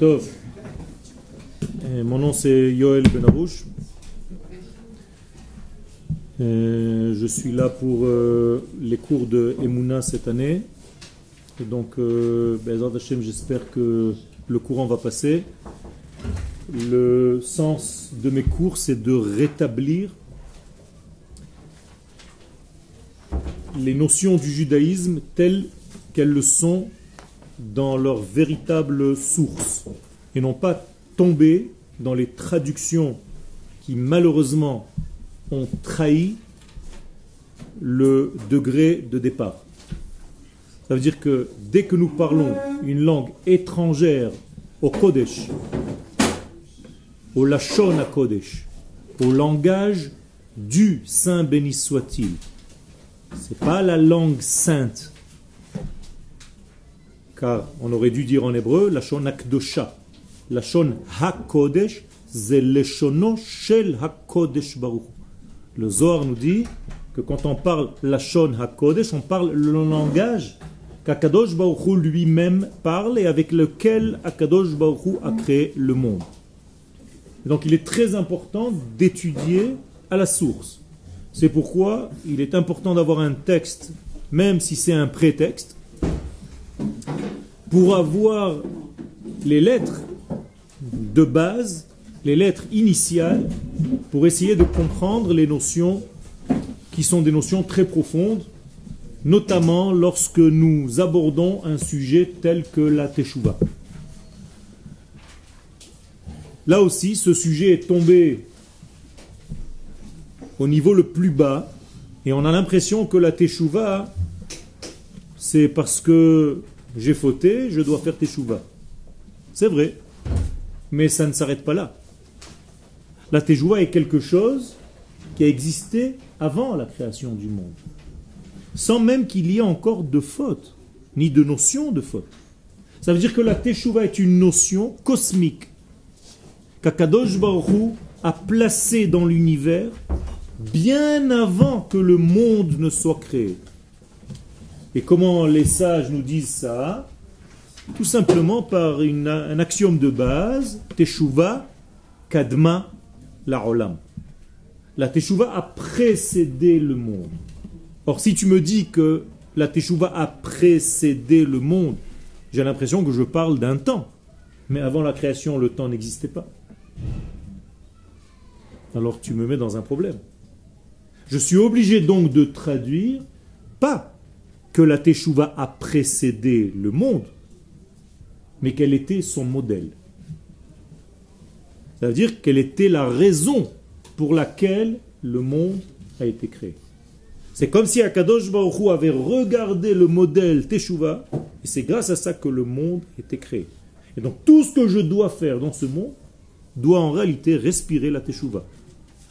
Tov. Euh, Mon nom c'est Yoel Benarouche. Euh, Je suis là pour euh, les cours de Emouna cette année. Et donc, euh, j'espère que le courant va passer. Le sens de mes cours, c'est de rétablir les notions du judaïsme telles qu'elles le sont dans leur véritable source et non pas tomber dans les traductions qui malheureusement ont trahi le degré de départ. Ça veut dire que dès que nous parlons une langue étrangère au Kodesh, au Lachon à Kodesh, au langage du Saint béni soit-il, c'est pas la langue sainte, car on aurait dû dire en hébreu Lachon Akdosha. Lachon HaKodesh, c'est Leshono Shel HaKodesh Baruch. Le Zohar nous dit que quand on parle Lachon HaKodesh, on parle le langage qu'Akadosh Baruch lui-même parle et avec lequel Akadosh Baruch a créé le monde. Donc il est très important d'étudier à la source. C'est pourquoi il est important d'avoir un texte, même si c'est un prétexte, pour avoir les lettres de base, les lettres initiales, pour essayer de comprendre les notions qui sont des notions très profondes, notamment lorsque nous abordons un sujet tel que la Teshuvah. Là aussi, ce sujet est tombé au niveau le plus bas, et on a l'impression que la Teshuvah, c'est parce que j'ai fauté, je dois faire Teshuvah. C'est vrai, mais ça ne s'arrête pas là. La Teshuvah est quelque chose qui a existé avant la création du monde, sans même qu'il y ait encore de faute, ni de notion de faute. Ça veut dire que la Teshuvah est une notion cosmique qu'Akadosh Baruch a placée dans l'univers bien avant que le monde ne soit créé. Et comment les sages nous disent ça? Tout simplement par un axiome de base, Teshuvah Kadma la Olam. La Teshuvah a précédé le monde. Or, si tu me dis que la Teshuvah a précédé le monde, j'ai l'impression que je parle d'un temps. Mais avant la création, le temps n'existait pas. Alors tu me mets dans un problème. Je suis obligé donc de traduire pas que la Teshuvah a précédé le monde, mais qu'elle était son modèle. Ça veut dire qu'elle était la raison pour laquelle le monde a été créé. C'est comme si Akadosh Baruch avait regardé le modèle Teshuvah, et c'est grâce à ça que le monde était créé. Et donc tout ce que je dois faire dans ce monde doit en réalité respirer la Teshuvah,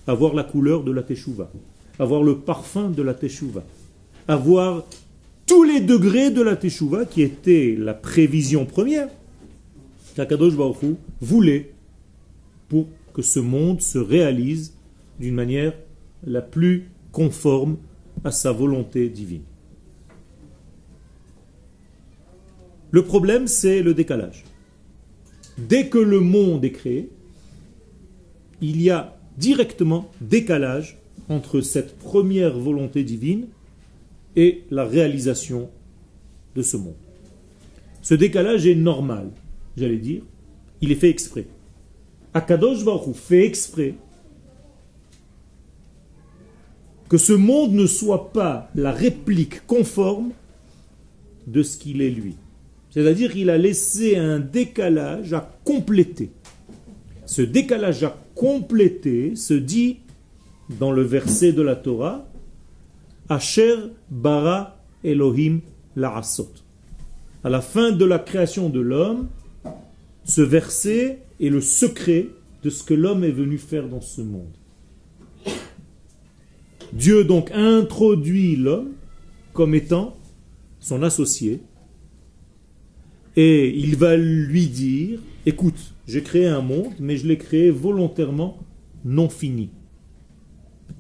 avoir la couleur de la Teshuvah, avoir le parfum de la Teshuvah, avoir tous les degrés de la Teshuvah qui était la prévision première qu'Akadosh Baruch Hu voulait pour que ce monde se réalise d'une manière la plus conforme à sa volonté divine. Le problème, c'est le décalage. Dès que le monde est créé, il y a directement décalage entre cette première volonté divine et la réalisation de ce monde. Ce décalage est normal, j'allais dire, il est fait exprès. Akadosh Baruch fait exprès que ce monde ne soit pas la réplique conforme de ce qu'il est lui. C'est-à-dire qu'il a laissé un décalage à compléter. Ce décalage à compléter se dit dans le verset de la Torah Asher bara Elohim la'asot. À la fin de la création de l'homme, ce verset est le secret de ce que l'homme est venu faire dans ce monde. Dieu donc introduit l'homme comme étant son associé et il va lui dire, écoute, j'ai créé un monde, mais je l'ai créé volontairement non fini,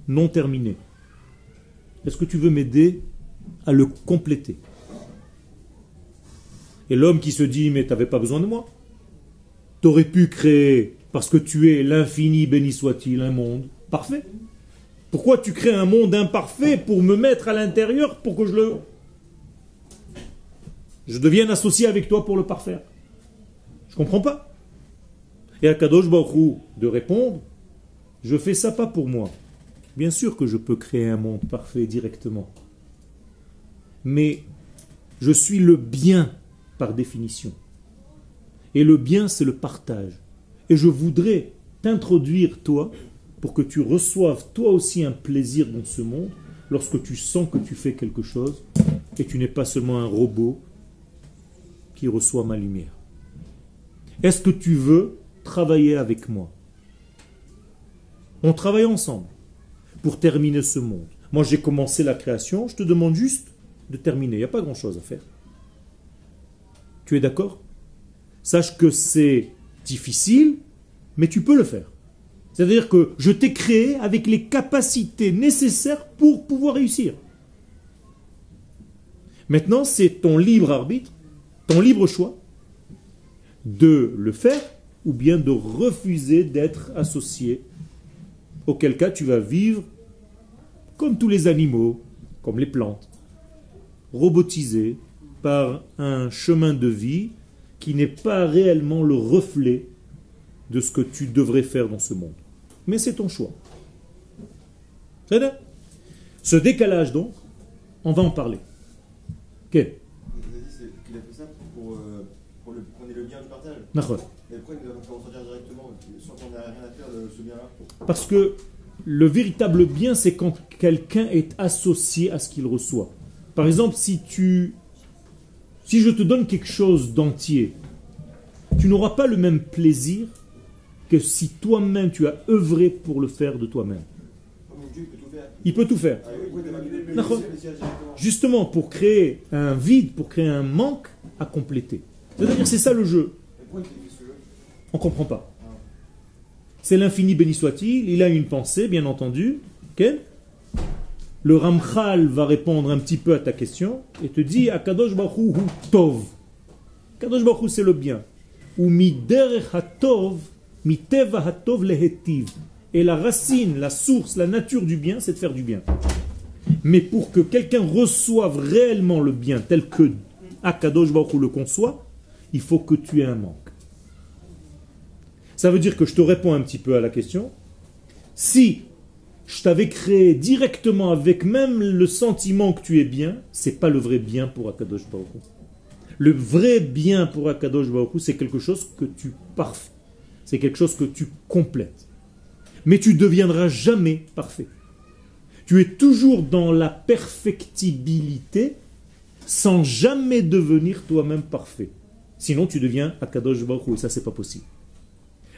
non terminé. Est-ce que tu veux m'aider à le compléter? Et l'homme qui se dit, mais tu n'avais pas besoin de moi. Tu aurais pu créer, parce que tu es l'infini, béni soit-il, un monde parfait. Pourquoi tu crées un monde imparfait pour me mettre à l'intérieur pour que je le. Je devienne associé avec toi pour le parfaire Je comprends pas. Et à Kadosh Baruch de répondre Je fais ça pas pour moi. Bien sûr que je peux créer un monde parfait directement. Mais je suis le bien par définition. Et le bien, c'est le partage. Et je voudrais t'introduire, toi, pour que tu reçoives toi aussi un plaisir dans ce monde lorsque tu sens que tu fais quelque chose et tu n'es pas seulement un robot qui reçoit ma lumière. Est-ce que tu veux travailler avec moi? On travaille ensemble pour terminer ce monde. Moi j'ai commencé la création, je te demande juste de terminer. Il n'y a pas grand-chose à faire. Tu es d'accord? Sache que c'est difficile, mais tu peux le faire. C'est-à-dire que je t'ai créé avec les capacités nécessaires pour pouvoir réussir. Maintenant, c'est ton libre arbitre, ton libre choix de le faire ou bien de refuser d'être associé, auquel cas tu vas vivre comme tous les animaux, comme les plantes, robotisé par un chemin de vie qui n'est pas réellement le reflet de ce que tu devrais faire dans ce monde. Mais c'est ton choix. Ce décalage donc, on va en parler. Okay. qu'il a fait ça pour, pour le, qu'on ait le bien du partage. Mais pourquoi il ne va pas dire directement sans qu'on n'ait rien à faire de ce bien-là? Parce que le véritable bien, c'est quand quelqu'un est associé à ce qu'il reçoit. Par exemple, si tu si je te donne quelque chose d'entier, tu n'auras pas le même plaisir que si toi-même tu as œuvré pour le faire de toi-même. Il peut tout faire. Justement, pour créer un vide, pour créer un manque à compléter. C'est-à-dire, c'est ça le jeu. On ne comprend pas. C'est l'infini béni soit-il, il a une pensée, bien entendu. Le Ramchal va répondre un petit peu à ta question et te dit Akadosh Baruch Tov. Kadosh Baruch c'est le bien. Ou hatov, miteva hatov lehetiv. Et la racine, la source, la nature du bien, c'est de faire du bien. Mais pour que quelqu'un reçoive réellement le bien tel que Akadosh Baruch le conçoit, il faut que tu aies un manque. Ça veut dire que je te réponds un petit peu à la question. Si je t'avais créé directement avec même le sentiment que tu es bien, c'est pas le vrai bien pour Akadosh Baruch Le vrai bien pour Akadosh Baruch c'est quelque chose que tu parfais. C'est quelque chose que tu complètes. Mais tu deviendras jamais parfait. Tu es toujours dans la perfectibilité sans jamais devenir toi-même parfait. Sinon, tu deviens Akadosh Baruch et ça, c'est pas possible.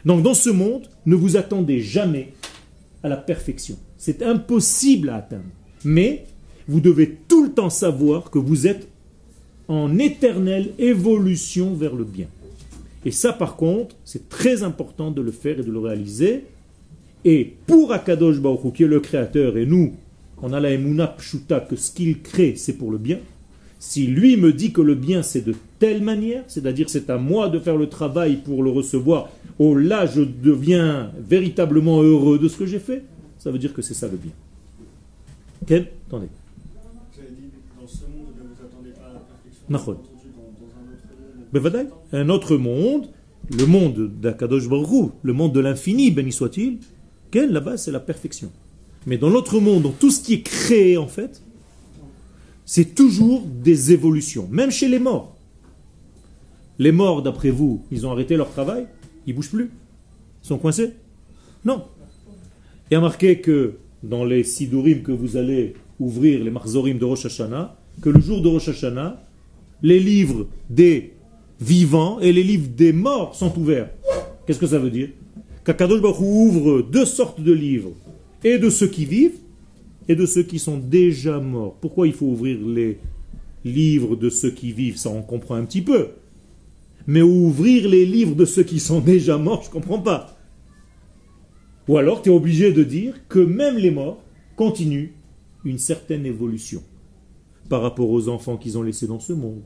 Donc, dans ce monde, ne vous attendez jamais à la perfection. C'est impossible à atteindre. Mais vous devez tout le temps savoir que vous êtes en éternelle évolution vers le bien. Et ça, par contre, c'est très important de le faire et de le réaliser. Et pour Akadosh Baruch qui est le créateur, et nous, on a la emuna pshuta que ce qu'il crée, c'est pour le bien. Si lui me dit que le bien, c'est de telle manière, c'est-à-dire c'est à moi de faire le travail pour le recevoir, oh là, je deviens véritablement heureux de ce que j'ai fait, ça veut dire que c'est ça le bien. Quel Attendez. Un autre monde, le monde d'Akadosh Baruch le monde de l'infini, béni soit-il, là-bas c'est la perfection. Mais dans l'autre monde, dans tout ce qui est créé en fait, c'est toujours des évolutions, même chez les morts. Les morts, d'après vous, ils ont arrêté leur travail? Ils bougent plus? Ils sont coincés? Non. A marqué que dans les sidurim que vous allez ouvrir, les marzorim de Rosh Hashanah, que le jour de Rosh Hashanah, les livres des vivants et les livres des morts sont ouverts. Qu'est-ce que ça veut dire? Qu'Akadosh ouvre deux sortes de livres, et de ceux qui vivent, et de ceux qui sont déjà morts. Pourquoi il faut ouvrir les livres de ceux qui vivent? Ça, on comprend un petit peu. Mais ouvrir les livres de ceux qui sont déjà morts, je ne comprends pas. Ou alors tu es obligé de dire que même les morts continuent une certaine évolution par rapport aux enfants qu'ils ont laissés dans ce monde.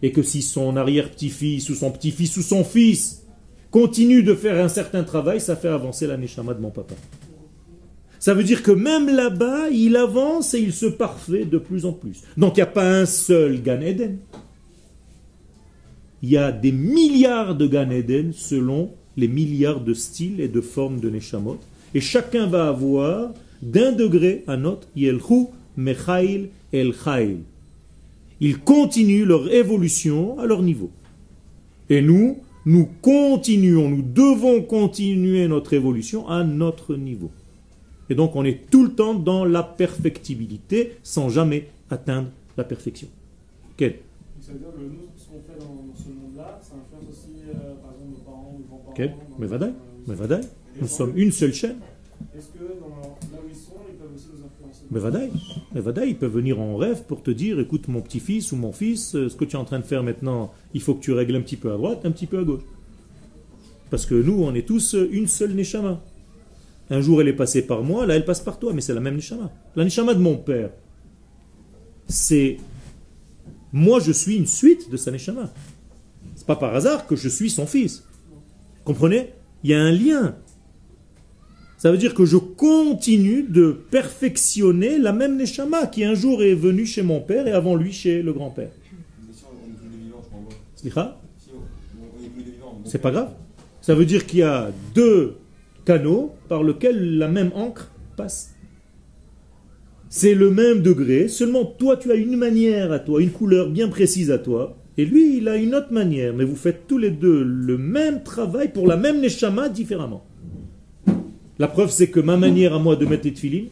Et que si son arrière-petit-fils ou son petit-fils ou son fils continue de faire un certain travail, ça fait avancer la de mon papa. Ça veut dire que même là-bas, il avance et il se parfait de plus en plus. Donc il n'y a pas un seul Gan Eden. Il y a des milliards de Gan Eden selon les milliards de styles et de formes de Neshamot. Et chacun va avoir d'un degré à un autre, Yelchu, Mechail, El Ils continuent leur évolution à leur niveau. Et nous, nous continuons, nous devons continuer notre évolution à notre niveau. Et donc on est tout le temps dans la perfectibilité sans jamais atteindre la perfection. Quel? Ça veut dire que nous, ce qu'on fait dans, ce monde-là, ça influence aussi, euh, par exemple, nos parents ou nos grands-parents Mais vadaï, mais vadaï. Nous sommes une seule chaîne. Est-ce que dans, là où ils sont, ils peuvent aussi nous influencer? Mais vadaï, mais vadaï, ils peuvent venir en rêve pour te dire, écoute mon petit-fils ou mon fils, euh, ce que tu es en train de faire maintenant, il faut que tu règles un petit peu à droite, un petit peu à gauche. Parce que nous, on est tous une seule neshama. Un jour, elle est passée par moi, là, elle passe par toi, mais c'est la même Neshama. La Neshama de mon père, c'est. Moi, je suis une suite de sa Neshama. C'est pas par hasard que je suis son fils. Comprenez? Il y a un lien. Ça veut dire que je continue de perfectionner la même Neshama qui un jour est venue chez mon père et avant lui chez le grand-père. C'est pas grave. Ça veut dire qu'il y a deux canaux par lequel la même encre passe. C'est le même degré, seulement toi tu as une manière à toi, une couleur bien précise à toi, et lui il a une autre manière, mais vous faites tous les deux le même travail pour la même neshama différemment. La preuve c'est que ma manière à moi de mettre les tefilines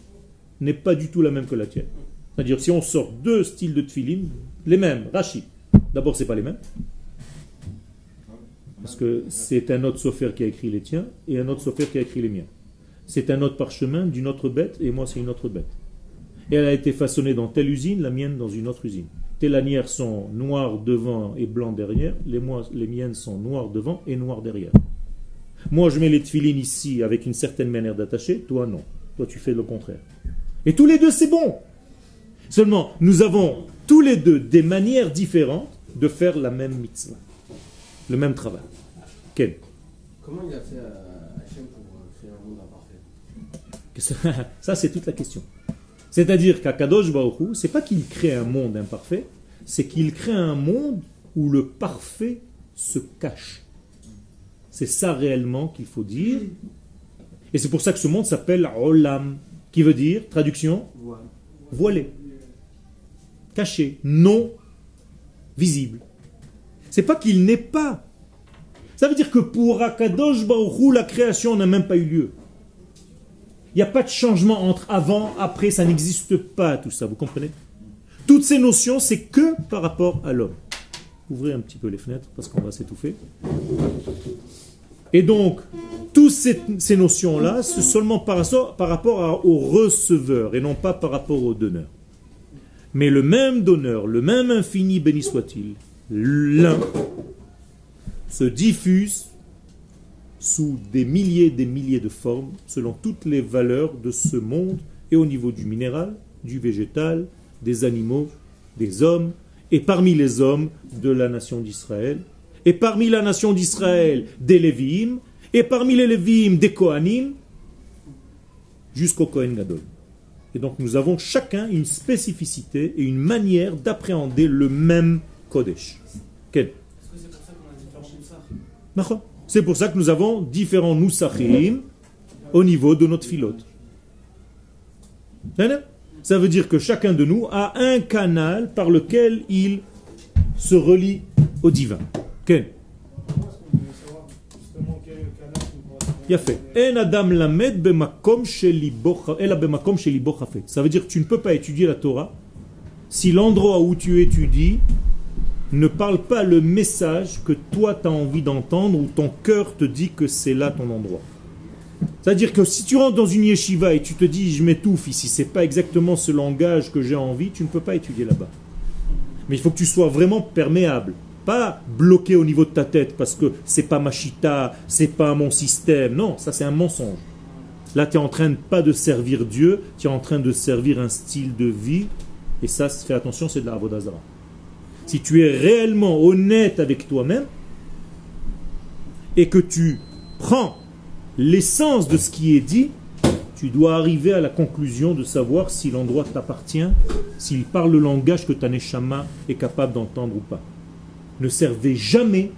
n'est pas du tout la même que la tienne. C'est-à-dire si on sort deux styles de tefilines, les mêmes, Rachid, d'abord c'est pas les mêmes, parce que c'est un autre sophère qui a écrit les tiens et un autre sophère qui a écrit les miens. C'est un autre parchemin d'une autre bête et moi c'est une autre bête. Et elle a été façonnée dans telle usine, la mienne dans une autre usine. Tes lanières sont noires devant et blancs derrière, les, les miennes sont noires devant et noires derrière. Moi je mets les tefilines ici avec une certaine manière d'attacher, toi non. Toi tu fais le contraire. Et tous les deux c'est bon. Seulement, nous avons tous les deux des manières différentes de faire la même mitzvah le même travail. Quel Comment il a fait euh, Hachem pour euh, créer un monde imparfait? Ça, c'est toute la question. C'est-à-dire qu'Akadosh Baruch c'est pas qu'il crée un monde imparfait, c'est qu'il crée un monde où le parfait se cache. C'est ça réellement qu'il faut dire. Et c'est pour ça que ce monde s'appelle Olam, qui veut dire, traduction, voilé, caché, non visible. C'est pas qu'il n'est pas. Ça veut dire que pour Akadosh Baruchou, la création n'a même pas eu lieu. Il n'y a pas de changement entre avant, après, ça n'existe pas tout ça, vous comprenez? Toutes ces notions, c'est que par rapport à l'homme. Ouvrez un petit peu les fenêtres parce qu'on va s'étouffer. Et donc, toutes ces, notions-là, c'est seulement par, par rapport au receveur et non pas par rapport au donneur. Mais le même donneur, le même infini, béni soit-il, l'un se diffuse sous des milliers et des milliers de formes, selon toutes les valeurs de ce monde, et au niveau du minéral, du végétal, des animaux, des hommes, et parmi les hommes de la nation d'Israël, et parmi la nation d'Israël des Lévim, et parmi les Lévim des Kohanim, jusqu'au Kohen Gadol. Et donc nous avons chacun une spécificité et une manière d'appréhender le même Kodesh. Quel? C'est pour ça que nous avons différents Nusachim au niveau de notre filote. Ça veut dire que chacun de nous a un canal par lequel il se relie au divin. Quel? Il a fait. Ça veut dire que tu ne peux pas étudier la Torah si l'endroit où tu étudies ne parle pas le message que toi tu as envie d'entendre ou ton cœur te dit que c'est là ton endroit. C'est-à-dire que si tu rentres dans une yeshiva et tu te dis je m'étouffe ici, c'est pas exactement ce langage que j'ai envie, tu ne peux pas étudier là-bas. Mais il faut que tu sois vraiment perméable, pas bloqué au niveau de ta tête parce que c'est pas ma chita, c'est pas mon système. Non, ça c'est un mensonge. Là, tu es en train pas de servir Dieu, tu es en train de servir un style de vie et ça, fais attention, c'est de la avodazara si tu es réellement honnête avec toi-même, et que tu prends l'essence de ce qui est dit, tu dois arriver à la conclusion de savoir si l'endroit t'appartient, s'il parle le langage que ta neshama est capable d'entendre ou pas. Ne servez jamais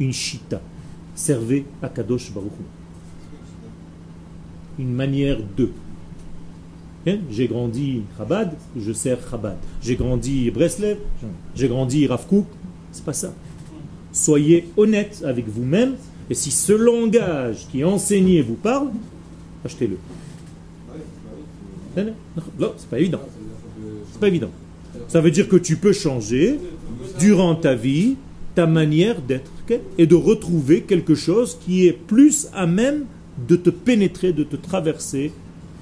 une shita. Servez à Kadosh Baruch Une manière de. J'ai grandi Chabad, je sers Chabad. J'ai grandi Breslev, j'ai grandi Rav C'est pas ça. Soyez honnête avec vous-même et si ce langage qui est enseigné vous parle, achetez-le. Non, c'est pas évident. C'est pas évident. Ça veut dire que tu peux changer durant ta vie ta manière d'être et de retrouver quelque chose qui est plus à même de te pénétrer, de te traverser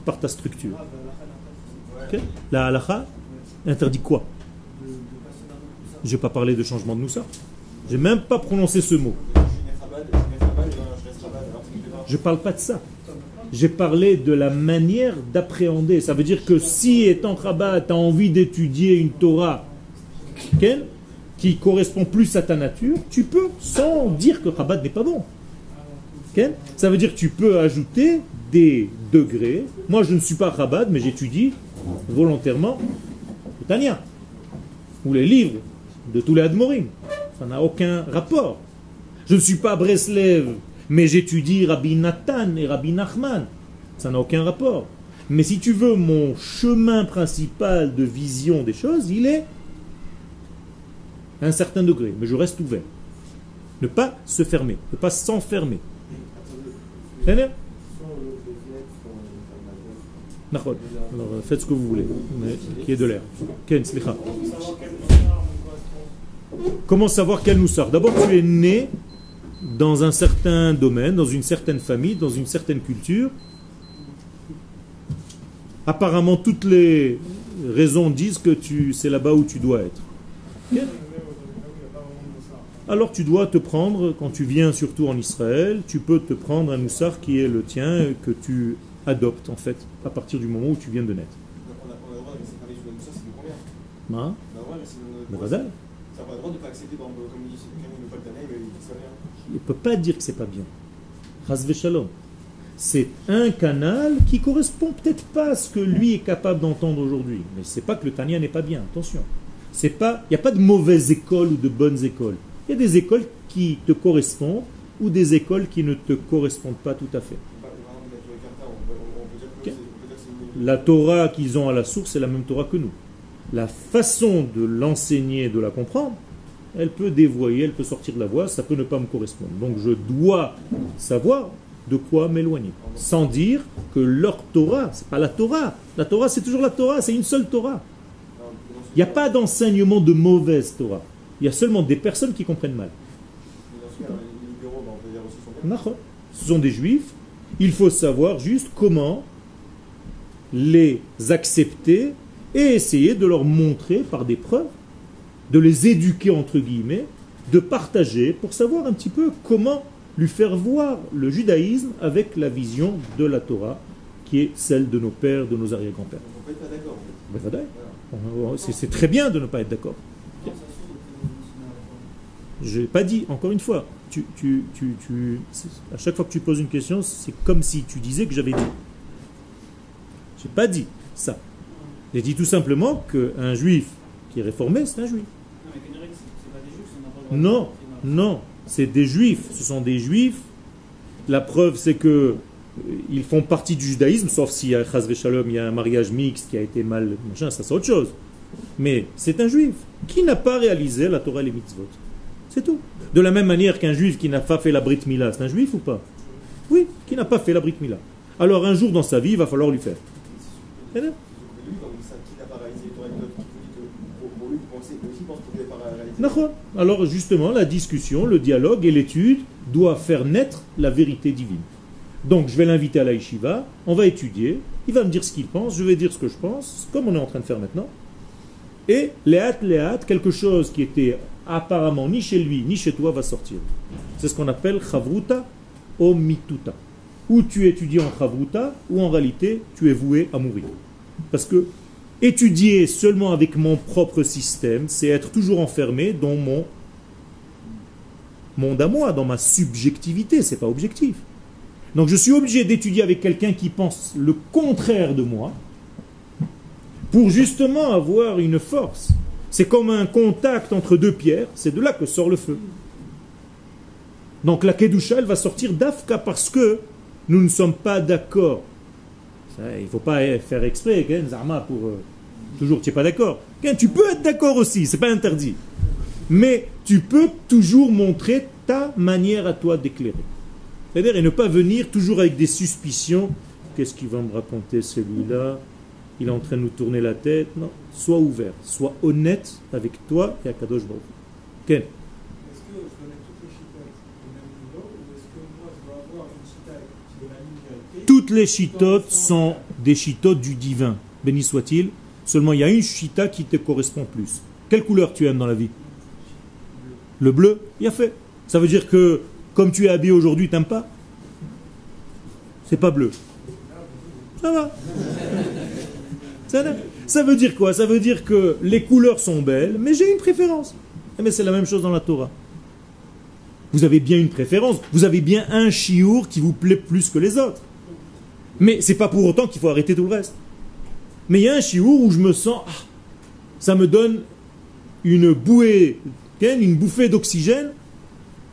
par ta structure. La halakha interdit quoi? Je n'ai pas parlé de changement de Moussa. Je n'ai même pas prononcé ce mot. Je ne parle pas de ça. J'ai parlé de la manière d'appréhender. Ça veut dire que si, étant Rabat, tu as envie d'étudier une Torah qui correspond plus à ta nature, tu peux, sans dire que Rabat n'est pas bon. Ça veut dire que tu peux ajouter des degrés. Moi, je ne suis pas Rabat, mais j'étudie volontairement le Tania, ou les livres de tous les Admorim. Ça n'a aucun rapport. Je ne suis pas Breslev, mais j'étudie Rabbi Nathan et Rabbi Nachman. Ça n'a aucun rapport. Mais si tu veux, mon chemin principal de vision des choses, il est à un certain degré. Mais je reste ouvert. Ne pas se fermer, ne pas s'enfermer. Alors faites ce que vous voulez, mais qui est de l'air. Comment savoir quel nous sort? D'abord, tu es né dans un certain domaine, dans une certaine famille, dans une certaine culture. Apparemment, toutes les raisons disent que tu, c'est là-bas où tu dois être. Alors tu dois te prendre, quand tu viens surtout en Israël, tu peux te prendre un moussard qui est le tien, que tu adoptes en fait, à partir du moment où tu viens de naître. On a le droit de il ne peut pas dire que c'est pas bien. Shalom. C'est un canal qui correspond peut-être pas à ce que lui est capable d'entendre aujourd'hui. Mais c'est pas que le Tania n'est pas bien, attention. C'est pas, il n'y a pas de mauvaises écoles ou de bonnes écoles. Il y a des écoles qui te correspondent ou des écoles qui ne te correspondent pas tout à fait. La Torah qu'ils ont à la source, c'est la même Torah que nous. La façon de l'enseigner, de la comprendre, elle peut dévoyer, elle peut sortir de la voie, ça peut ne pas me correspondre. Donc je dois savoir de quoi m'éloigner. Sans dire que leur Torah, c'est pas la Torah. La Torah, c'est toujours la Torah, c'est une seule Torah. Il n'y a pas d'enseignement de mauvaise Torah. Il y a seulement des personnes qui comprennent mal. Ce sont des juifs. Il faut savoir juste comment les accepter et essayer de leur montrer par des preuves de les éduquer entre guillemets, de partager pour savoir un petit peu comment lui faire voir le judaïsme avec la vision de la Torah qui est celle de nos pères, de nos arrière-grands-pères. On peut pas d'accord. C'est très bien de ne pas être d'accord. Je n'ai pas dit, encore une fois, tu, tu, tu, tu, à chaque fois que tu poses une question, c'est comme si tu disais que j'avais dit. Je n'ai pas dit ça. J'ai dit tout simplement qu'un juif qui est réformé, c'est un juif. Non, non, c'est des juifs. Ce sont des juifs. La preuve, c'est que euh, ils font partie du judaïsme, sauf s'il y a Shalom, il y a un mariage mixte qui a été mal, machin, ça c'est autre chose. Mais c'est un juif qui n'a pas réalisé la Torah et les mitzvot. C'est tout. De la même manière qu'un juif qui n'a pas fait la Brit Mila, c'est un juif ou pas? Oui, qui n'a pas fait la Brit Mila. Alors un jour dans sa vie, il va falloir lui faire. Alors justement, la discussion, le dialogue et l'étude doivent faire naître la vérité divine. Donc je vais l'inviter à la yeshiva, on va étudier, il va me dire ce qu'il pense, je vais dire ce que je pense, comme on est en train de faire maintenant. Et léat, léat, quelque chose qui était apparemment ni chez lui ni chez toi va sortir. C'est ce qu'on appelle chavruta ou mituta. Ou tu étudies en chavruta, ou en réalité tu es voué à mourir. Parce que Étudier seulement avec mon propre système, c'est être toujours enfermé dans mon monde à moi, dans ma subjectivité, c'est pas objectif. Donc je suis obligé d'étudier avec quelqu'un qui pense le contraire de moi pour justement avoir une force. C'est comme un contact entre deux pierres, c'est de là que sort le feu. Donc la Kedusha, elle va sortir d'Afka parce que nous ne sommes pas d'accord. Il ne faut pas faire exprès, Zarma, pour euh, toujours, tu n'es pas d'accord. Tu peux être d'accord aussi, c'est pas interdit. Mais tu peux toujours montrer ta manière à toi d'éclairer. C'est-à-dire, et ne pas venir toujours avec des suspicions. Qu'est-ce qu'il va me raconter celui-là? Il est en train de nous tourner la tête. Non, sois ouvert, sois honnête avec toi et à Kadosh Baruch. Ken Est-ce que je connais toutes les chitotes au même niveau ou est-ce que moi je dois avoir une chita de la ligne Toutes les chitotes sont des chitotes du divin, béni soit-il. Seulement il y a une chita qui te correspond plus. Quelle couleur tu aimes dans la vie? Le bleu Il a fait. Ça veut dire que comme tu es habillé aujourd'hui, t'aimes pas? C'est pas bleu. Ça va. Ça veut dire quoi? Ça veut dire que les couleurs sont belles, mais j'ai une préférence. Mais eh c'est la même chose dans la Torah. Vous avez bien une préférence, vous avez bien un chiour qui vous plaît plus que les autres. Mais c'est pas pour autant qu'il faut arrêter tout le reste. Mais il y a un chiour où je me sens, ah, ça me donne une bouée, une bouffée d'oxygène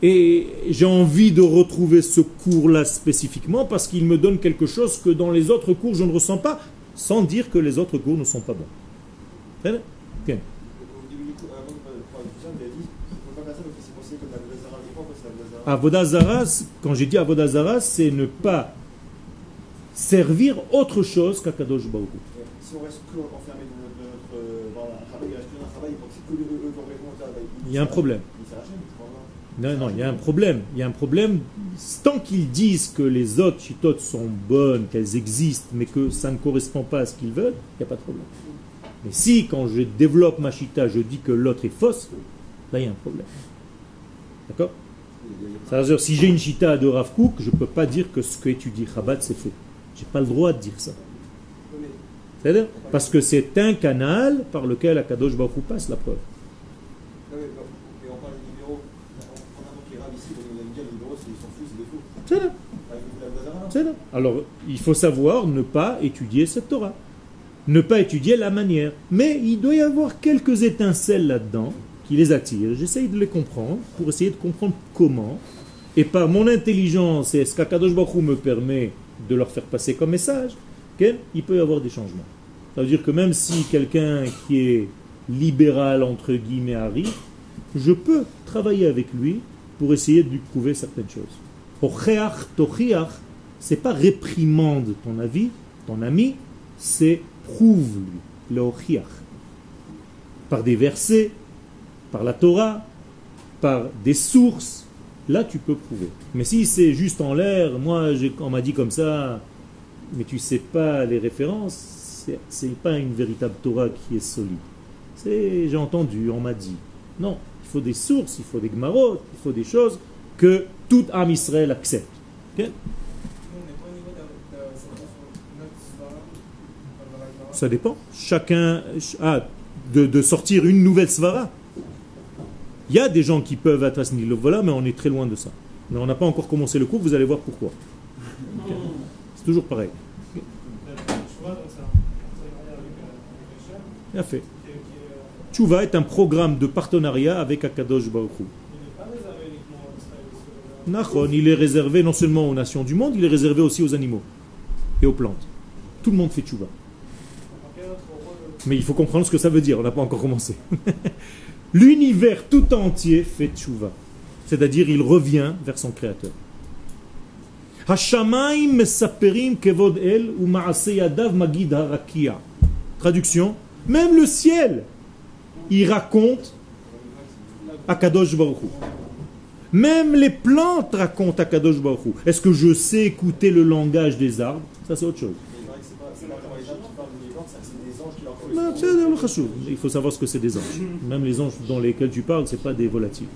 et j'ai envie de retrouver ce cours-là spécifiquement parce qu'il me donne quelque chose que dans les autres cours je ne ressens pas, sans dire que les autres cours ne sont pas bons. Okay. Avodazara, quand j'ai dit Avodazara, c'est ne pas servir autre chose qu'Akadosh Baruch. Si on reste enfermé dans notre travail, il reste un travail, il y a un problème. Non, non, il y a un problème. Il y a un problème. Tant qu'ils disent que les autres chitotes sont bonnes, qu'elles existent, mais que ça ne correspond pas à ce qu'ils veulent, il n'y a pas de problème. Mais si, quand je développe ma chita, je dis que l'autre est fausse, là, il y a un problème. D'accord? C'est-à-dire, si j'ai une chita de Rav Kook, je ne peux pas dire que ce que étudie Chabad, c'est faux. Pas le droit de dire ça. C'est-à-dire Parce que c'est un canal par lequel Akadosh Baruch passe la preuve. Alors, il faut savoir ne pas étudier cette Torah. Ne pas étudier la manière. Mais il doit y avoir quelques étincelles là-dedans qui les attirent. J'essaye de les comprendre pour essayer de comprendre comment. Et par mon intelligence et ce qu'Akadosh Baruch me permet de leur faire passer comme message, il peut y avoir des changements. Ça veut dire que même si quelqu'un qui est libéral, entre guillemets, arrive, je peux travailler avec lui pour essayer de lui prouver certaines choses. c'est pas réprimande ton avis, ton ami, c'est prouve-lui, le Par des versets, par la Torah, par des sources, là tu peux prouver. Mais si c'est juste en l'air, moi on m'a dit comme ça, mais tu sais pas les références, c'est pas une véritable Torah qui est solide. C'est j'ai entendu, on m'a dit. Non, il faut des sources, il faut des gmarot, il faut des choses que tout âme Israël accepte. Ça dépend. Chacun a de, sortir une nouvelle svara. Il y a des gens qui peuvent être à ce niveau-là, mais on est très loin de ça. Mais on n'a pas encore commencé le cours, vous allez voir pourquoi. C'est toujours pareil. Bien fait. Tchouva est un programme de partenariat avec Akadosh Baruch il est réservé non seulement aux nations du monde, il est réservé aussi aux animaux et aux plantes. Tout le monde fait tchouva. Mais il faut comprendre ce que ça veut dire, on n'a pas encore commencé. L'univers tout entier fait tchouva. C'est-à-dire, il revient vers son créateur. Traduction, même le ciel, il raconte à Kadosh Baruch même les plantes racontent à Kadosh Baruch Est-ce que je sais écouter le langage des arbres? Ça, c'est autre chose. Il faut savoir ce que c'est des anges. Même les anges dans lesquels tu parles, ce pas des volatiles.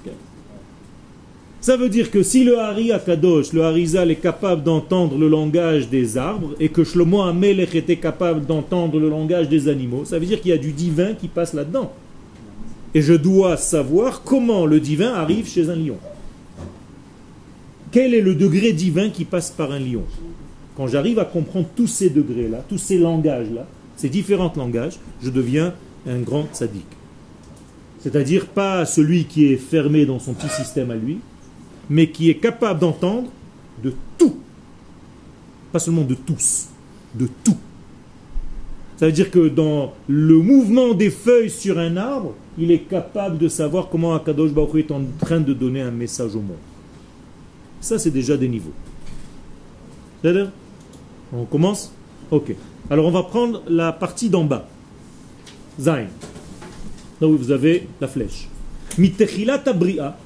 Ça veut dire que si le Hari Akadosh, le Harizal est capable d'entendre le langage des arbres et que Shlomo Amelech était capable d'entendre le langage des animaux, ça veut dire qu'il y a du divin qui passe là-dedans. Et je dois savoir comment le divin arrive chez un lion. quel est le degré divin qui passe par un lion? Quand j'arrive à comprendre tous ces degrés-là, tous ces langages-là, ces différents langages, je deviens un grand sadique. C'est-à-dire pas celui qui est fermé dans son petit système à lui, mais qui est capable d'entendre de tout. Pas seulement de tous, de tout. Ça veut dire que dans le mouvement des feuilles sur un arbre, il est capable de savoir comment Akadosh Baruch est en train de donner un message au monde. Ça, c'est déjà des niveaux. C'est-à-dire On commence Ok. Alors, on va prendre la partie d'en bas. Zain. Là où vous avez la flèche. Mitechilat abria.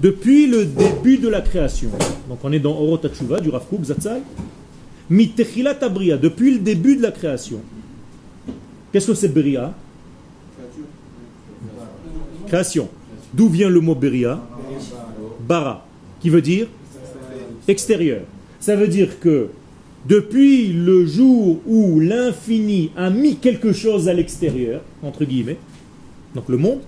Depuis le début de la création. Donc, on est dans Orot du Rav Kook, Zatzal. Mitechilat abria. Depuis le début de la création. Qu'est-ce que c'est Bria Création. D'où vient le mot Beria? Bara, qui veut dire? Extérieur. Ça veut dire que depuis le jour où l'infini a mis quelque chose à l'extérieur, entre guillemets, donc le monde,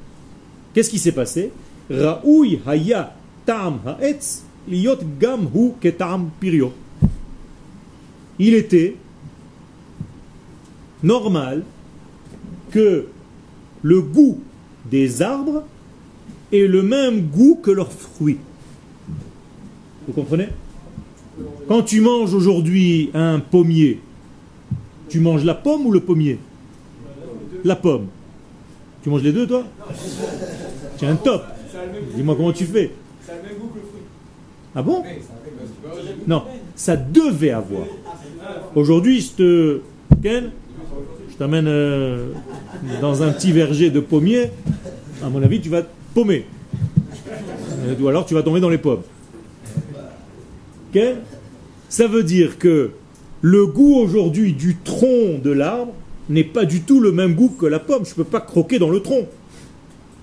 qu'est-ce qui s'est passé? Raoui haya tam haetz liot gam hu ketam pirio. Il était normal que le goût des arbres est le même goût que leurs fruits. Vous comprenez? Quand tu manges aujourd'hui un pommier, tu manges la pomme ou le pommier? La pomme. Tu manges les deux, toi? Es un top. Dis-moi comment tu fais. Ah bon? Non, ça devait avoir. Aujourd'hui, je te. Je t'amène euh, dans un petit verger de pommiers, à mon avis, tu vas paumer. Euh, ou alors tu vas tomber dans les pommes. Ça veut dire que le goût aujourd'hui du tronc de l'arbre n'est pas du tout le même goût que la pomme. Je ne peux pas croquer dans le tronc.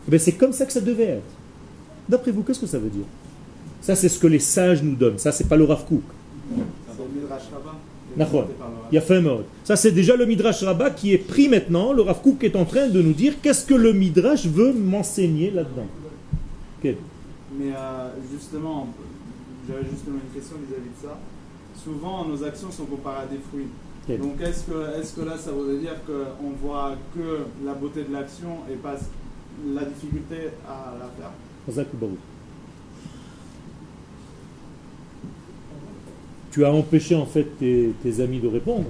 Mais eh c'est comme ça que ça devait être. D'après vous, qu'est-ce que ça veut dire? Ça, c'est ce que les sages nous donnent. Ça, c'est pas le Rav Kook. Ça, c'est déjà le Midrash Rabbah qui est pris maintenant. Le Rav est en train de nous dire qu'est-ce que le Midrash veut m'enseigner là-dedans. Mais euh, justement, j'avais justement une question vis-à-vis de ça. Souvent, nos actions sont comparées à des fruits. Donc, est-ce que, est que là, ça veut dire qu'on voit que la beauté de l'action et pas la difficulté à la faire? Tu as empêché en fait tes, amis de répondre.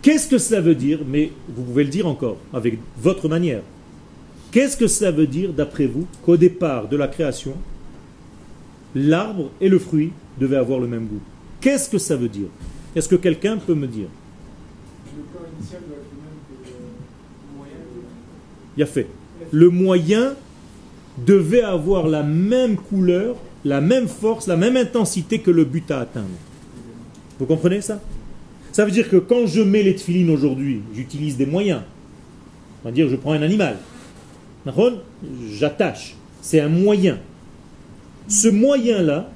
Qu'est-ce que cela veut dire Mais vous pouvez le dire encore, avec votre manière. Qu'est-ce que cela veut dire, d'après vous, qu'au départ de la création, l'arbre et le fruit devaient avoir le même goût Qu'est-ce que ça veut dire? Est-ce que quelqu'un peut me dire? Il y a fait. Le moyen devait avoir la même couleur la même force, la même intensité que le but à atteindre. Vous comprenez ça? Ça veut dire que quand je mets les tefilines aujourd'hui, j'utilise des moyens. On va dire, je prends un animal. J'attache. C'est un moyen. Ce moyen-là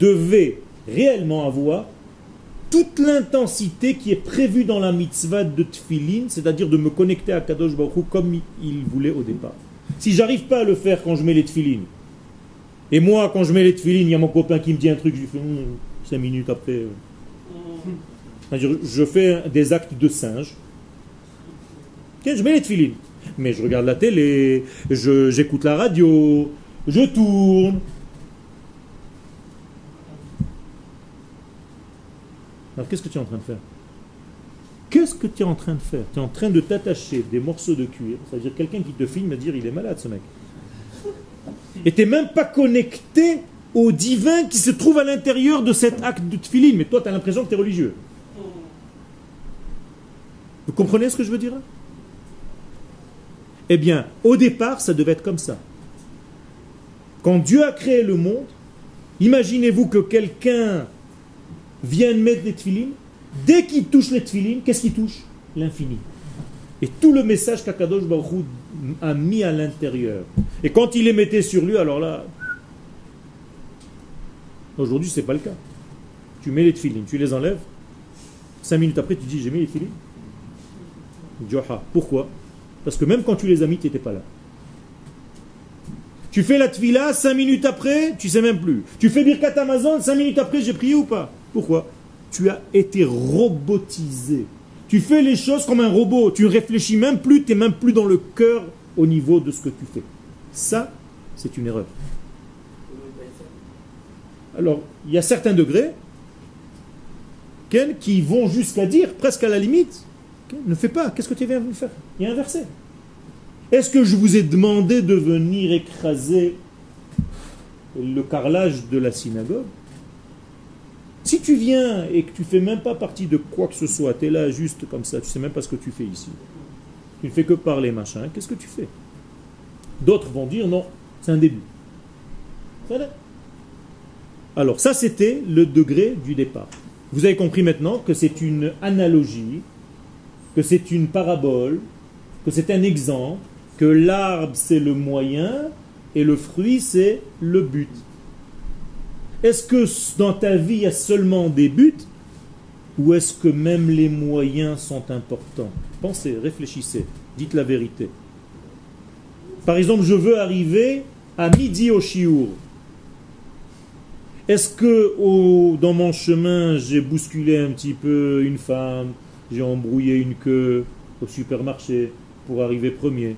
devait réellement avoir toute l'intensité qui est prévue dans la mitzvah de tefilin, c'est-à-dire de me connecter à Kadosh Baruch comme il voulait au départ. Si j'arrive pas à le faire quand je mets les tefilines, et moi, quand je mets les tefilines, il y a mon copain qui me dit un truc, je lui fais hum, cinq minutes après. Euh. Je fais des actes de singe. je mets les tefilines. Mais je regarde la télé, j'écoute la radio, je tourne. Alors qu'est-ce que tu es en train de faire? Qu'est-ce que tu es en train de faire? Tu es en train de t'attacher des morceaux de cuir. C'est-à-dire quelqu'un qui te filme et dire il est malade ce mec et tu même pas connecté au divin qui se trouve à l'intérieur de cet acte de tefilin. Mais toi, tu as l'impression que tu es religieux. Vous comprenez ce que je veux dire? Eh bien, au départ, ça devait être comme ça. Quand Dieu a créé le monde, imaginez-vous que quelqu'un vienne mettre des tefilines. Dès qu'il touche les tefilines, qu'est-ce qu'il touche L'infini. Et tout le message qu'Akadosh Baruch a mis à l'intérieur. Et quand il les mettait sur lui, alors là, aujourd'hui c'est pas le cas. Tu mets les tefilines, tu les enlèves, cinq minutes après tu dis j'ai mis les tefilines. Pourquoi? Parce que même quand tu les as mis, tu n'étais pas là. Tu fais la tvila, cinq minutes après, tu sais même plus. Tu fais Birkat Amazon, cinq minutes après, j'ai prié ou pas? Pourquoi Tu as été robotisé. Tu fais les choses comme un robot. Tu ne réfléchis même plus, tu n'es même plus dans le cœur au niveau de ce que tu fais. Ça, c'est une erreur. Alors, il y a certains degrés qui vont jusqu'à dire, presque à la limite, ne fais pas, qu'est-ce que tu viens de faire? Il y a un verset. Est-ce que je vous ai demandé de venir écraser le carrelage de la synagogue? Si tu viens et que tu fais même pas partie de quoi que ce soit, tu es là juste comme ça, tu sais même pas ce que tu fais ici. Tu ne fais que parler, machin, qu'est-ce que tu fais? D'autres vont dire non, c'est un début. Alors ça c'était le degré du départ. Vous avez compris maintenant que c'est une analogie, que c'est une parabole, que c'est un exemple, que l'arbre c'est le moyen et le fruit c'est le but. Est-ce que dans ta vie il y a seulement des buts ou est-ce que même les moyens sont importants? Pensez, réfléchissez, dites la vérité. Par exemple, je veux arriver à midi au chiour. Est-ce que dans mon chemin, j'ai bousculé un petit peu une femme, j'ai embrouillé une queue au supermarché pour arriver premier?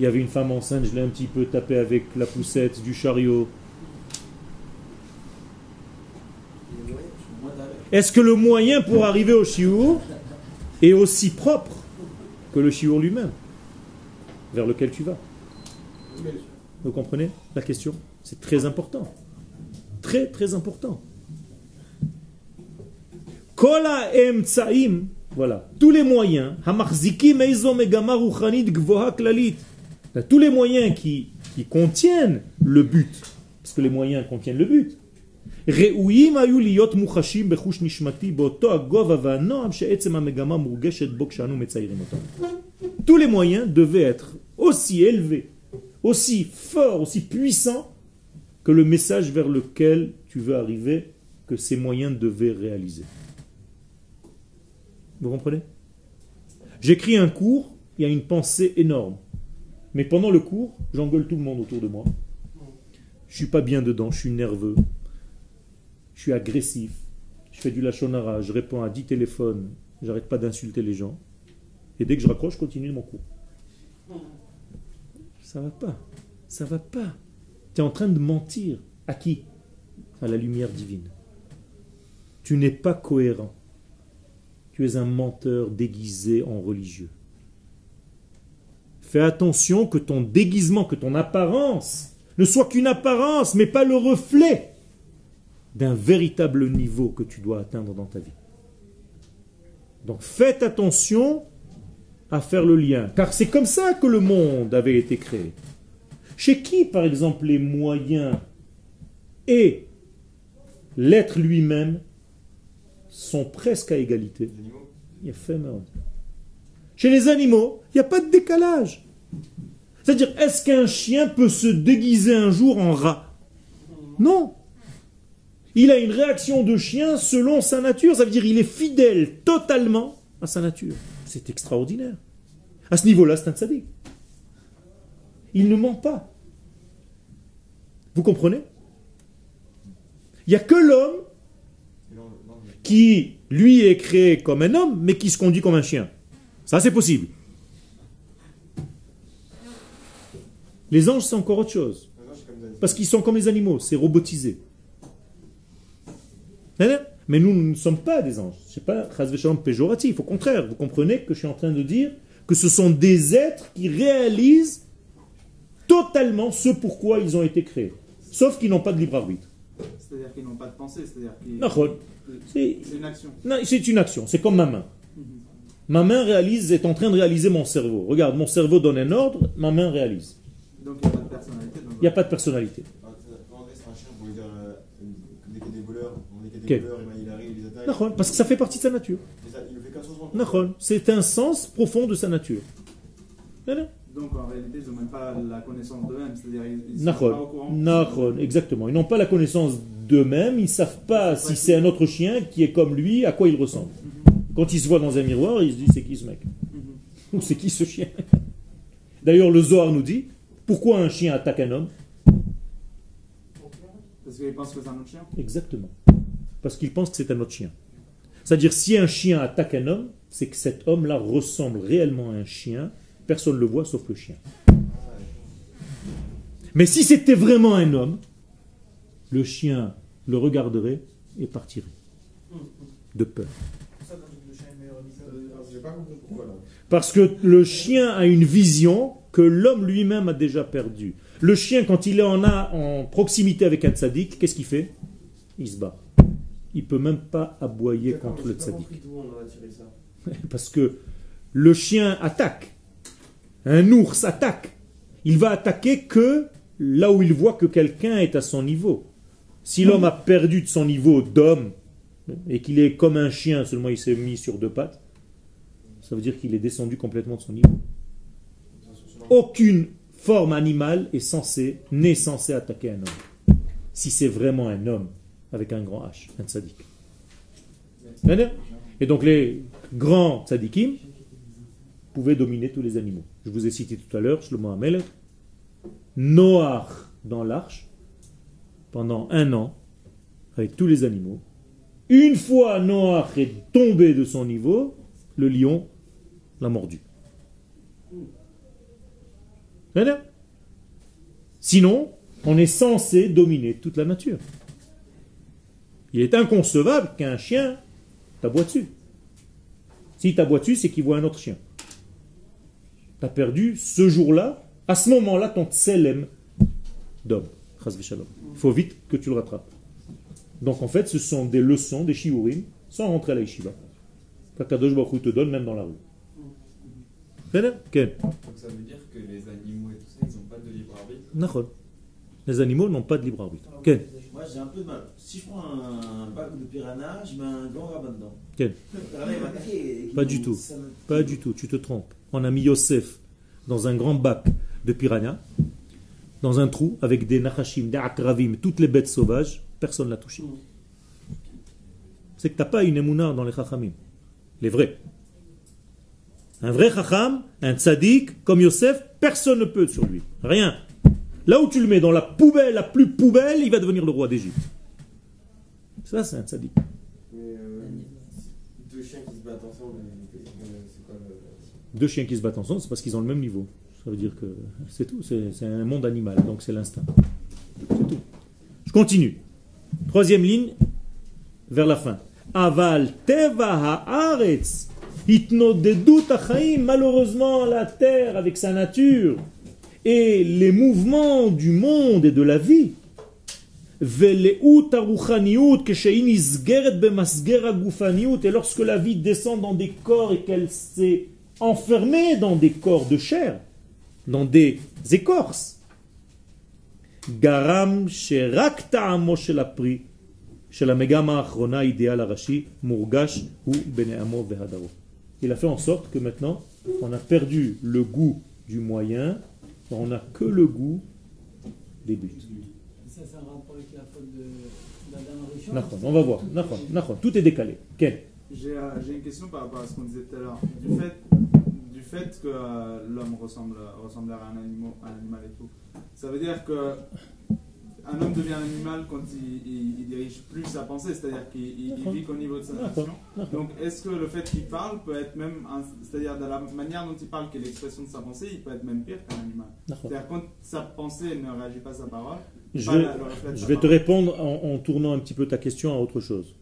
Il y avait une femme enceinte, je l'ai un petit peu tapé avec la poussette du chariot. Est-ce que le moyen pour arriver au chiour est aussi propre que le chiour lui-même vers lequel tu vas? Vous comprenez la question? C'est très important. Très très important. Kola emtsaim, voilà, tous les moyens, tous les moyens qui, qui contiennent le but, parce que les moyens contiennent le but. Tous les moyens devaient être aussi élevés, aussi forts, aussi puissants que le message vers lequel tu veux arriver, que ces moyens devaient réaliser. Vous comprenez? J'écris un cours, il y a une pensée énorme. Mais pendant le cours, j'engueule tout le monde autour de moi. Je suis pas bien dedans, je suis nerveux. Je suis agressif. Je fais du lachonara, je réponds à 10 téléphones, j'arrête pas d'insulter les gens. Et dès que je raccroche, je continue mon cours. Ça va pas. Ça va pas. Tu es en train de mentir. À qui? À la lumière divine. Tu n'es pas cohérent. Tu es un menteur déguisé en religieux. Fais attention que ton déguisement, que ton apparence ne soit qu'une apparence, mais pas le reflet d'un véritable niveau que tu dois atteindre dans ta vie. Donc faites attention à faire le lien, car c'est comme ça que le monde avait été créé. Chez qui, par exemple, les moyens et l'être lui-même sont presque à égalité? Chez les animaux, il n'y a pas de décalage. C'est-à-dire, est-ce qu'un chien peut se déguiser un jour en rat? Non. Il a une réaction de chien selon sa nature. Ça veut dire qu'il est fidèle totalement à sa nature. C'est extraordinaire. À ce niveau-là, c'est un tzaddik. Il ne ment pas. Vous comprenez? Il n'y a que l'homme qui, lui, est créé comme un homme, mais qui se conduit comme un chien. Ça, c'est possible. Les anges, c'est encore autre chose. Parce qu'ils sont comme les animaux, c'est robotisé. Mais nous, nous ne sommes pas des anges. Ce n'est pas péjoratif. Au contraire, vous comprenez que je suis en train de dire que ce sont des êtres qui réalisent totalement ce pourquoi ils ont été créés. Sauf qu'ils n'ont pas de libre arbitre. C'est-à-dire qu'ils n'ont pas de pensée, c'est-à-dire C'est une action. c'est une action, c'est comme ma main. Mhm. Ma main réalise, est en train de réaliser mon cerveau. Regarde, mon cerveau donne un ordre, ma main réalise. Donc il n'y a pas de personnalité. Il n'y a pas de personnalité. Parce que ça fait partie de sa nature. C'est un sens profond de sa nature. Donc en réalité, ils n'ont même pas la connaissance d'eux-mêmes. C'est-à-dire, ils ne sont pas au courant. exactement. Ils n'ont pas la connaissance d'eux-mêmes. Ils ne savent pas si c'est un autre chien qui est comme lui, à quoi il ressemble. Mhm. Quand ils se voient dans un miroir, ils se disent c'est qui ce mec mhm. Ou c'est qui ce chien D'ailleurs, le Zohar nous dit Pourquoi un chien attaque un homme Parce qu'il pense que c'est un autre chien Exactement. Parce qu'il pense que c'est un autre chien. C'est-à-dire, si un chien attaque un homme, c'est que cet homme-là ressemble réellement à un chien. Personne ne le voit sauf le chien. Mais si c'était vraiment un homme, le chien le regarderait et partirait. De peur. Parce que le chien a une vision que l'homme lui-même a déjà perdue. Le chien, quand il en a en proximité avec un tzaddik, qu'est-ce qu'il fait? Il se bat. Il peut même pas aboyer contre le tzaddik. Parce que le chien attaque. Un ours attaque. Il va attaquer que là où il voit que quelqu'un est à son niveau. Si l'homme a perdu de son niveau d'homme et qu'il est comme un chien, seulement il s'est mis sur deux pattes, ça veut dire qu'il est descendu complètement de son niveau. Aucune forme animale est censée, n'est censée attaquer un homme. Si c'est vraiment un homme avec un grand H, un tzaddik. Et donc les grands tzaddikim pouvaient dominer tous les animaux. Je vous ai cité tout à l'heure Shlomo Amelech, Noach dans l'arche, pendant un an, avec tous les animaux. Une fois Noach est tombé de son niveau, le lion l'a mordu. Sinon, on est censé dominer toute la nature. Il est inconcevable qu'un chien t'aboie dessus. S'il t'aboie dessus, c'est qu'il voit un autre chien. Tu as perdu ce jour-là, à ce moment-là, ton tselem d'homme. Il faut vite que tu le rattrapes. Donc en fait, ce sont des leçons, des shiurim, sans rentrer à la yeshiva. Kakadosh Baruch te donne même dans la rue. Donc ça veut dire que les animaux et tout ça, ils n'ont pas de libre arbitre? Les animaux n'ont pas de libre arbitre. Moi j'ai un peu de mal. Si je prends un bac de piranha, je mets un grand rabat dedans. Quel? Pas du tout. Pas du tout, tu te trompes. On a mis Yosef dans un grand bac de piranha, dans un trou avec des nachashim, des akravim, toutes les bêtes sauvages, personne ne l'a touché. C'est que tu n'as pas une émouna dans les chachamim. Les vrais. Un vrai chacham, un tzaddik, comme Yosef, personne ne peut sur lui. Rien. Là où tu le mets dans la poubelle, la plus poubelle, il va devenir le roi d'Égypte. Ça, c'est un tzaddik. Euh, deux chiens qui se battent ensemble, c'est quoi Deux chiens qui se battent ensemble, c'est parce qu'ils ont le même niveau. Ça veut dire que c'est tout. C'est un monde animal, donc c'est l'instinct. C'est tout. Je continue. Troisième ligne, vers la fin. Aval teva haaretz malheureusement la terre avec sa nature et les mouvements du monde et de la vie. Et lorsque la vie descend dans des corps et qu'elle s'est enfermée dans des corps de chair, dans des écorces, garam il a fait en sorte que maintenant, on a perdu le goût du moyen, on n'a que le goût des buts. Ça, c'est un rapport avec la faute de On va voir. Tout est décalé. Quel? Euh, J'ai une question par rapport à ce qu'on disait tout à l'heure. Du fait, du fait que euh, l'homme ressemble, ressemble à un, animal, un animal et tout, ça veut dire que un homme devient un animal quand il, il, dirige plus sa pensée, c'est-à-dire qu'il vit qu'au niveau de sa nation. Donc, est-ce que le fait qu'il parle peut être même, c'est-à-dire de la manière dont il parle, qui est l'expression de sa pensée, il peut être même pire qu'un animal. C'est-à-dire quand sa pensée ne réagit pas à sa parole. Je vais, je vais te répondre en, en, tournant un petit peu ta question à autre chose.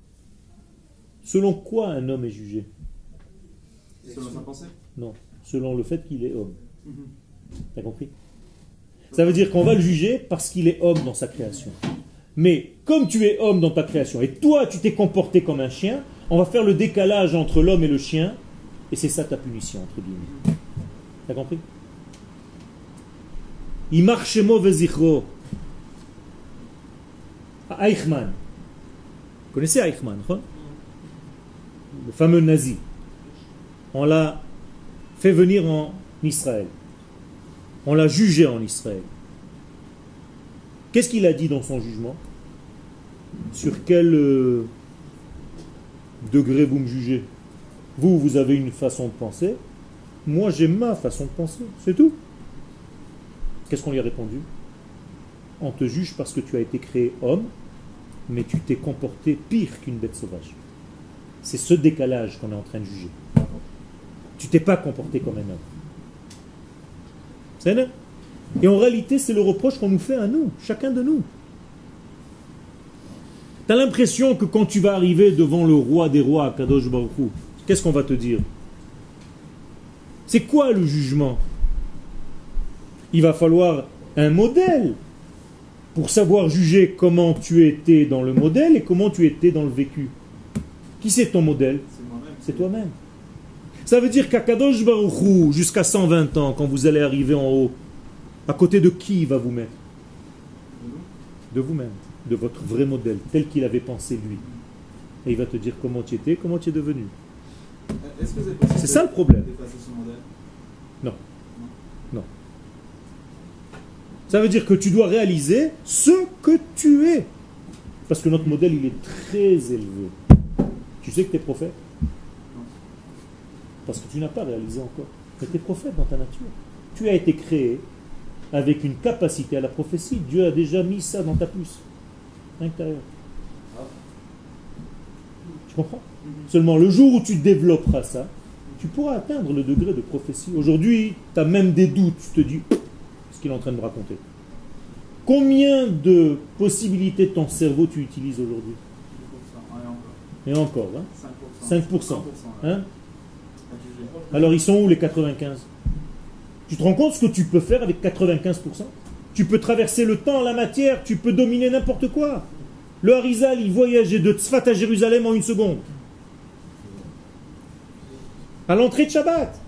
Selon quoi un homme est jugé? Selon sa pensée? Non, selon le fait qu'il est homme. Mm T'as compris? Ça veut dire qu'on va le juger parce qu'il est homme dans sa création. Mais comme tu es homme dans ta création et toi tu t'es comporté comme un chien, on va faire le décalage entre l'homme et le chien et c'est ça ta punition, entre guillemets. T'as compris? Il marche mauvais Eichmann. Vous connaissez Eichmann, le fameux nazi. On l'a fait venir en Israël. On l'a jugé en Israël. Qu'est-ce qu'il a dit dans son jugement? Sur quel euh, degré vous me jugez? Vous, vous avez une façon de penser. Moi, j'ai ma façon de penser. C'est tout. Qu'est-ce qu'on lui a répondu? On te juge parce que tu as été créé homme, mais tu t'es comporté pire qu'une bête sauvage. C'est ce décalage qu'on est en train de juger. Tu t'es pas comporté comme un homme. Et en réalité, c'est le reproche qu'on nous fait à nous, chacun de nous. Tu as l'impression que quand tu vas arriver devant le roi des rois, Kadosh Baruch qu'est-ce qu'on va te dire? C'est quoi le jugement? Il va falloir un modèle pour savoir juger comment tu étais dans le modèle et comment tu étais dans le vécu. Qui c'est ton modèle? C'est toi-même. Ça veut dire qu'à Kadosh Baruch jusqu'à 120 ans, quand vous allez arriver en haut, à côté de qui il va vous mettre De vous-même de votre vrai modèle, tel qu'il avait pensé lui. Et il va te dire comment tu étais, comment tu es devenu. c'est ça le problème. Non. Non. Ça veut dire que tu dois réaliser ce que tu es. Parce que notre modèle, il est très élevé. Tu sais que tu es prophète? Parce que tu n'as pas réalisé encore. tu es prophète dans ta nature. Tu as été créé avec une capacité à la prophétie. Dieu a déjà mis ça dans ta puce intérieur. Tu comprends? Seulement le jour où tu développeras ça, tu pourras atteindre le degré de prophétie. Aujourd'hui, tu as même des doutes, tu te dis ce qu'il est en train de me raconter. Combien de possibilités de ton cerveau tu utilises aujourd'hui? Et encore, hein? 5%. Hein? Alors ils sont où les 95 Tu te rends compte ce que tu peux faire avec 95% tu peux traverser le temps, la matière, tu peux dominer n'importe quoi. Le Harizal, il voyageait de Tzfat à Jérusalem en une seconde. À l'entrée de Shabbat.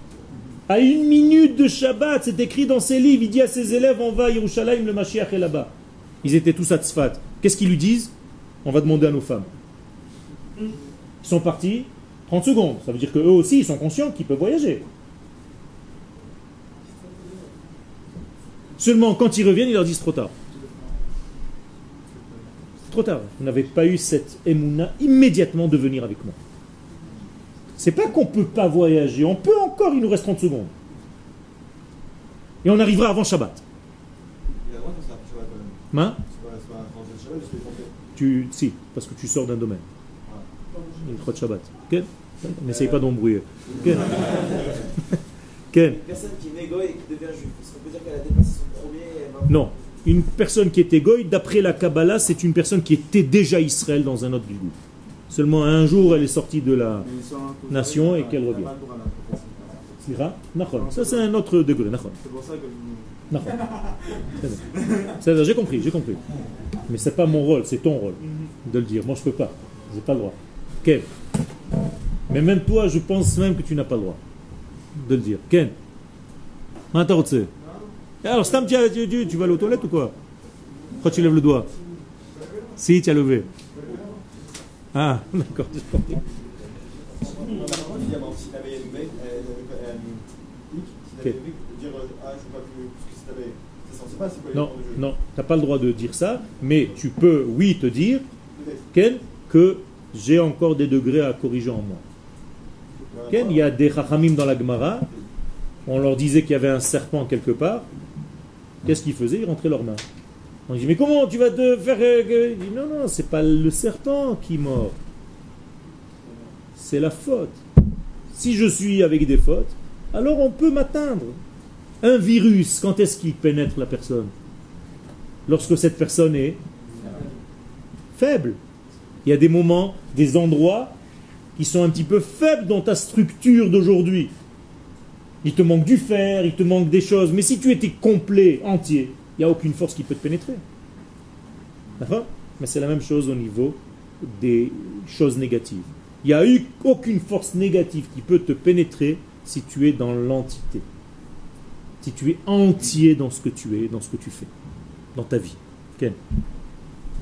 À une minute de Shabbat, c'est écrit dans ses livres, il dit à ses élèves, on va à Yerushalayim, le Mashiach est là-bas. Ils étaient tous à Tzfat. Qu'est-ce qu'ils lui disent? On va demander à nos femmes. Ils sont partis 30 secondes. Ça veut dire qu'eux aussi, ils sont conscients qu'ils peuvent voyager. Seulement, quand ils reviennent, ils leur disent trop tard. Trop tard. Vous n'avez pas eu cette émouna immédiatement de venir avec moi. C'est pas qu'on ne peut pas voyager. On peut encore, il nous reste 30 secondes. Et on arrivera avant Shabbat. Hein? Tu, si, parce que tu sors d'un domaine. Il y a de Shabbat. N'essaye pas d'embrouiller. Une personne qui est égoïste et qui devient juif, est-ce qu'on peut dire qu'elle a dépassé son premier Non. Une personne qui est égoïste, d'après la Kabbalah, c'est une personne qui était déjà Israël dans un autre lieu. Seulement un jour, elle est sortie de la nation et qu'elle revient. Ça, c'est un autre degré. C'est pour ça que J'ai compris, j'ai compris. Mais c'est pas mon rôle, c'est ton rôle de le dire. Moi, je peux pas. J'ai pas le droit. Kev. Mais même toi, je pense même que tu n'as pas le droit de le dire. Ken Alors, Stam, tu, tu, tu vas aller aux toilettes ou quoi? Pourquoi tu lèves le doigt Si, tu as levé. Ah, d'accord, j'ai compris. Non, non, tu n'as pas le droit de dire ça, mais tu peux, oui, te dire, Ken, que j'ai encore des degrés à corriger en moi. Il y a des chachamim dans la Gemara, on leur disait qu'il y avait un serpent quelque part. Qu'est-ce qu'ils faisaient? Ils rentraient leurs mains. On dit Mais comment tu vas te faire. Euh, Il dit Non, non, c'est pas le serpent qui mord. C'est la faute. Si je suis avec des fautes, alors on peut m'atteindre. Un virus, quand est-ce qu'il pénètre la personne? Lorsque cette personne est faible. Il y a des moments, des endroits qui sont un petit peu faibles dans ta structure d'aujourd'hui. Il te manque du fer, il te manque des choses, mais si tu étais complet, entier, il n'y a aucune force qui peut te pénétrer. D'accord? Mais c'est la même chose au niveau des choses négatives. Il n'y a eu aucune force négative qui peut te pénétrer si tu es dans l'entité. Si tu es entier dans ce que tu es, dans ce que tu fais, dans ta vie. Ken euh,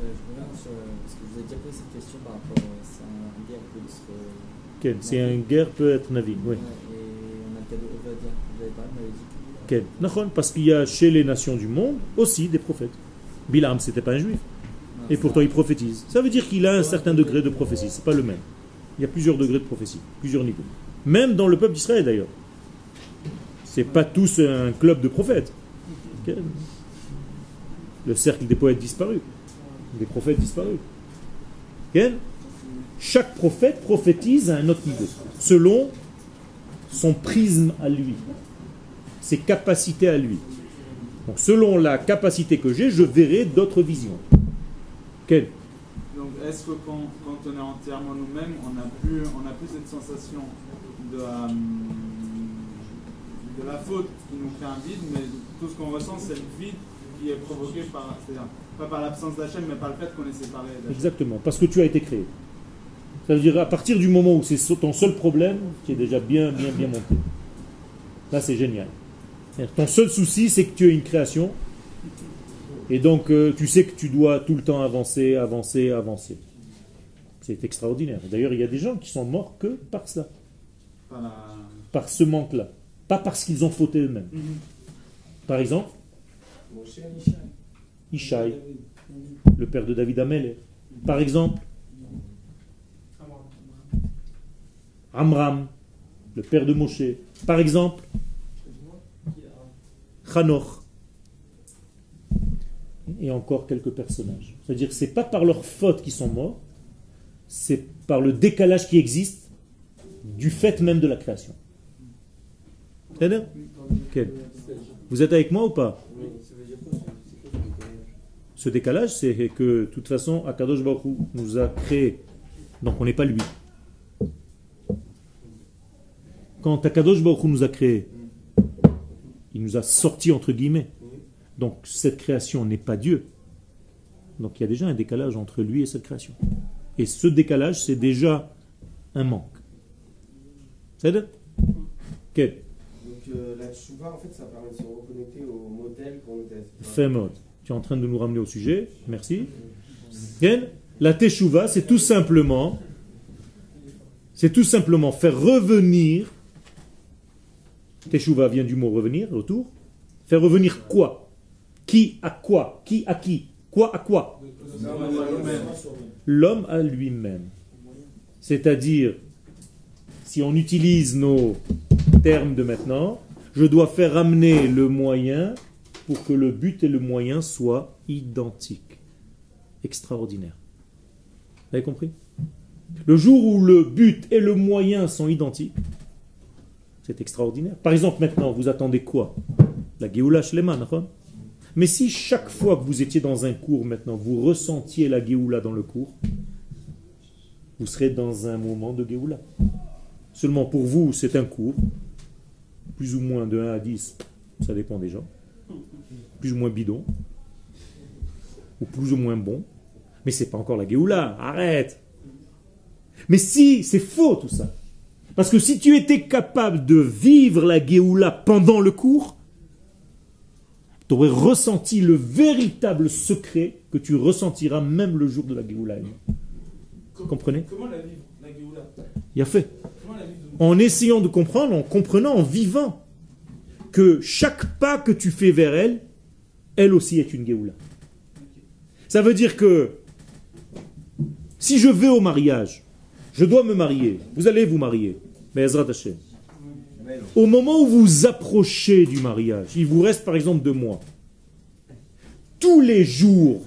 je reviens sur, parce que je vous ai déjà posé cette question par rapport c'est un guerre peut être Navi, oui. Parce qu'il y a chez les nations du monde aussi des prophètes. Bilam, c'était pas un juif. Et pourtant, il prophétise. Ça veut dire qu'il a un certain degré de prophétie. C'est pas le même. Il y a plusieurs degrés de prophétie, plusieurs niveaux. Même dans le peuple d'Israël d'ailleurs. C'est pas tous un club de prophètes. Le cercle des poètes disparu, des prophètes disparus. Chaque prophète prophétise à un autre niveau, selon son prisme à lui, ses capacités à lui. Donc selon la capacité que j'ai, je verrai d'autres visions. Quelle? Donc est-ce que quand, on est entièrement nous-mêmes, on n'a plus, on a plus cette sensation de, euh, de la faute qui nous crée un vide, mais tout ce qu'on ressent, c'est le vide qui est provoqué par, pas par l'absence d'Hachem, mais par le fait qu'on est séparé Exactement, parce que tu as été créé. Ça veut dire à partir du moment où c'est ton seul problème, qui est déjà bien, bien, bien monté. Là, c'est génial. Ton seul souci, c'est que tu as une création. Et donc, euh, tu sais que tu dois tout le temps avancer, avancer, avancer. C'est extraordinaire. D'ailleurs, il y a des gens qui sont morts que par cela. Par ce manque-là. Pas parce qu'ils ont fauté eux-mêmes. Mhm. Par exemple, Ishaï, le père de David Amel. Par exemple, Amram, le père de Moshe. Par exemple, Hanoch. Et encore quelques personnages. C'est-à-dire que ce n'est pas par leur faute qu'ils sont morts, c'est par le décalage qui existe du fait même de la création. Vous êtes avec moi ou pas? Ce décalage, c'est que de toute façon, Akadosh Baruch nous a créé. Donc on n'est pas lui. Quand Akadosh Baruch nous a créé, il nous a sorti entre guillemets. Donc cette création n'est pas Dieu. Donc il y a déjà un décalage entre lui et cette création. Et ce décalage, c'est déjà un manque. C'est Quel Donc euh, la tchouva, en fait, ça permet de se reconnecter au modèle qu'on était. Fait mode. Tu es en train de nous ramener au sujet. Merci. La teshuva, c'est tout simplement, c'est tout simplement faire revenir Teshuva vient du mot revenir, retour. Faire revenir quoi? Qui à quoi? Qui à qui? Quoi à quoi? L'homme à lui-même. C'est-à-dire, si on utilise nos termes de maintenant, je dois faire ramener le moyen pour que le but et le moyen soient identiques. Extraordinaire. Vous avez compris? Le jour où le but et le moyen sont identiques, c'est extraordinaire. Par exemple, maintenant, vous attendez quoi? La Géoula Shleman, Mais si chaque fois que vous étiez dans un cours maintenant, vous ressentiez la Géoula dans le cours, vous serez dans un moment de Géoula. Seulement pour vous, c'est un cours, plus ou moins de 1 à 10, ça dépend des gens, plus ou moins bidon, ou plus ou moins bon, mais c'est pas encore la Géoula, arrête. Mais si, c'est faux tout ça parce que si tu étais capable de vivre la Géoula pendant le cours, tu aurais ressenti le véritable secret que tu ressentiras même le jour de la Géoula. Vous comprenez? Comment la vivre, la Géoula? Il a fait. En essayant de comprendre, en comprenant, en vivant que chaque pas que tu fais vers elle, elle aussi est une Géoula. Ça veut dire que si je vais au mariage, je dois me marier, vous allez vous marier. Au moment où vous approchez du mariage, il vous reste par exemple deux mois. Tous les jours,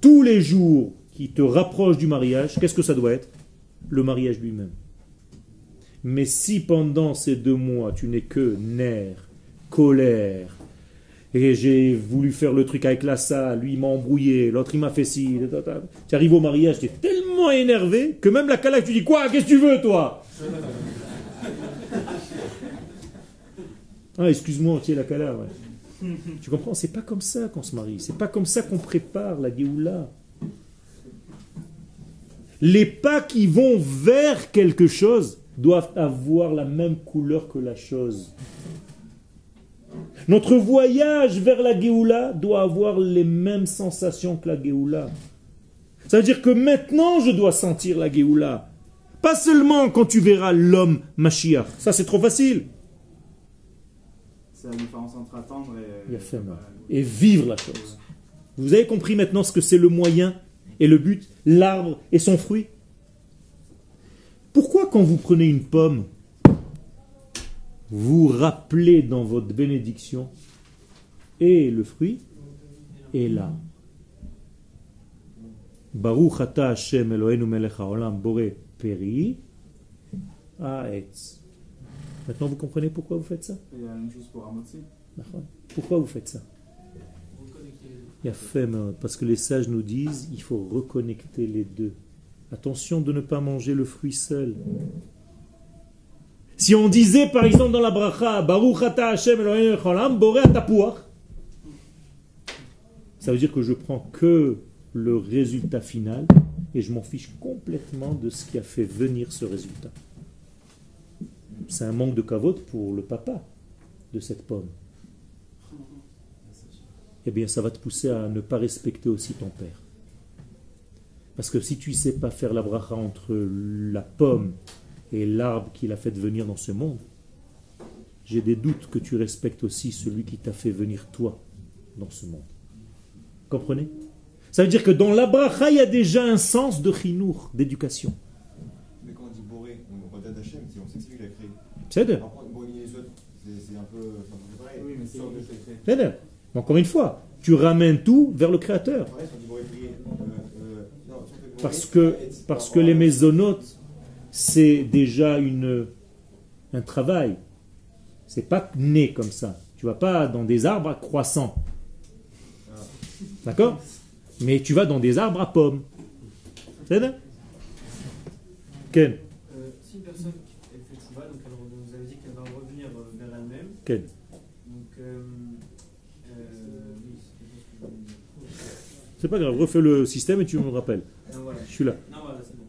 tous les jours qui te rapprochent du mariage, qu'est-ce que ça doit être? Le mariage lui-même. Mais si pendant ces deux mois, tu n'es que nerfs, colère, et j'ai voulu faire le truc avec la salle, lui il m'a embrouillé, l'autre il m'a fait ci, tu arrives au mariage, tu es tellement énervé que même la calaque, tu dis quoi Qu'est-ce que tu veux toi? Ah, excuse-moi, tu es la cala, Tu comprends C'est pas comme ça qu'on se marie. C'est pas comme ça qu'on prépare la Géoula. Les pas qui vont vers quelque chose doivent avoir la même couleur que la chose. Notre voyage vers la Géoula doit avoir les mêmes sensations que la Géoula. Ça veut dire que maintenant je dois sentir la Géoula. Pas seulement quand tu verras l'homme Mashiach. Ça, c'est trop facile. C'est la différence entre attendre et... et vivre la chose. Vous avez compris maintenant ce que c'est le moyen et le but, l'arbre et son fruit? Pourquoi quand vous prenez une pomme, vous rappelez dans votre bénédiction et le fruit et là. Baruch ata Hashem Eloheinu melech haolam bore peri ha'etz. Maintenant vous comprenez pourquoi vous faites ça? Il y a la même chose pour Amotsi. Pourquoi vous faites ça? Il y a fait, parce que les sages nous disent il faut reconnecter les deux. Attention de ne pas manger le fruit seul. Si on disait par exemple dans la bracha Baruch ata Hashem Eloheinu melech haolam bore tapuach ça veut dire que je prends que le résultat final et je m'en fiche complètement de ce qui a fait venir ce résultat. C'est un manque de cavote pour le papa de cette pomme. Eh bien, ça va te pousser à ne pas respecter aussi ton père. Parce que si tu ne sais pas faire la bracha entre la pomme et l'arbre qui l'a fait venir dans ce monde, j'ai des doutes que tu respectes aussi celui qui t'a fait venir toi dans ce monde. Comprenez? Ça veut dire que dans la bracha, il y a déjà un sens de chinour, d'éducation. Mais quand on dit boré, on on sait que c'est lui qui l'a créé. C'est C'est un peu pareil. Oui, mais c'est C'est Encore une fois, tu ramènes tout vers le créateur. Parce que, parce que les mésonotes, c'est déjà une, un travail. C'est pas né comme ça. Tu vas pas dans des arbres croissants. D'accord? Mais tu vas dans des arbres à pommes. C'est ça Ken euh, Si une personne elle fait chouva, donc elle, vous avez dit qu'elle va revenir euh, vers elle-même. Ken Donc, euh, euh, oui, c'est pas grave, refais le système et tu me rappelles. Voilà. Je suis là. Non, voilà, c'est bon.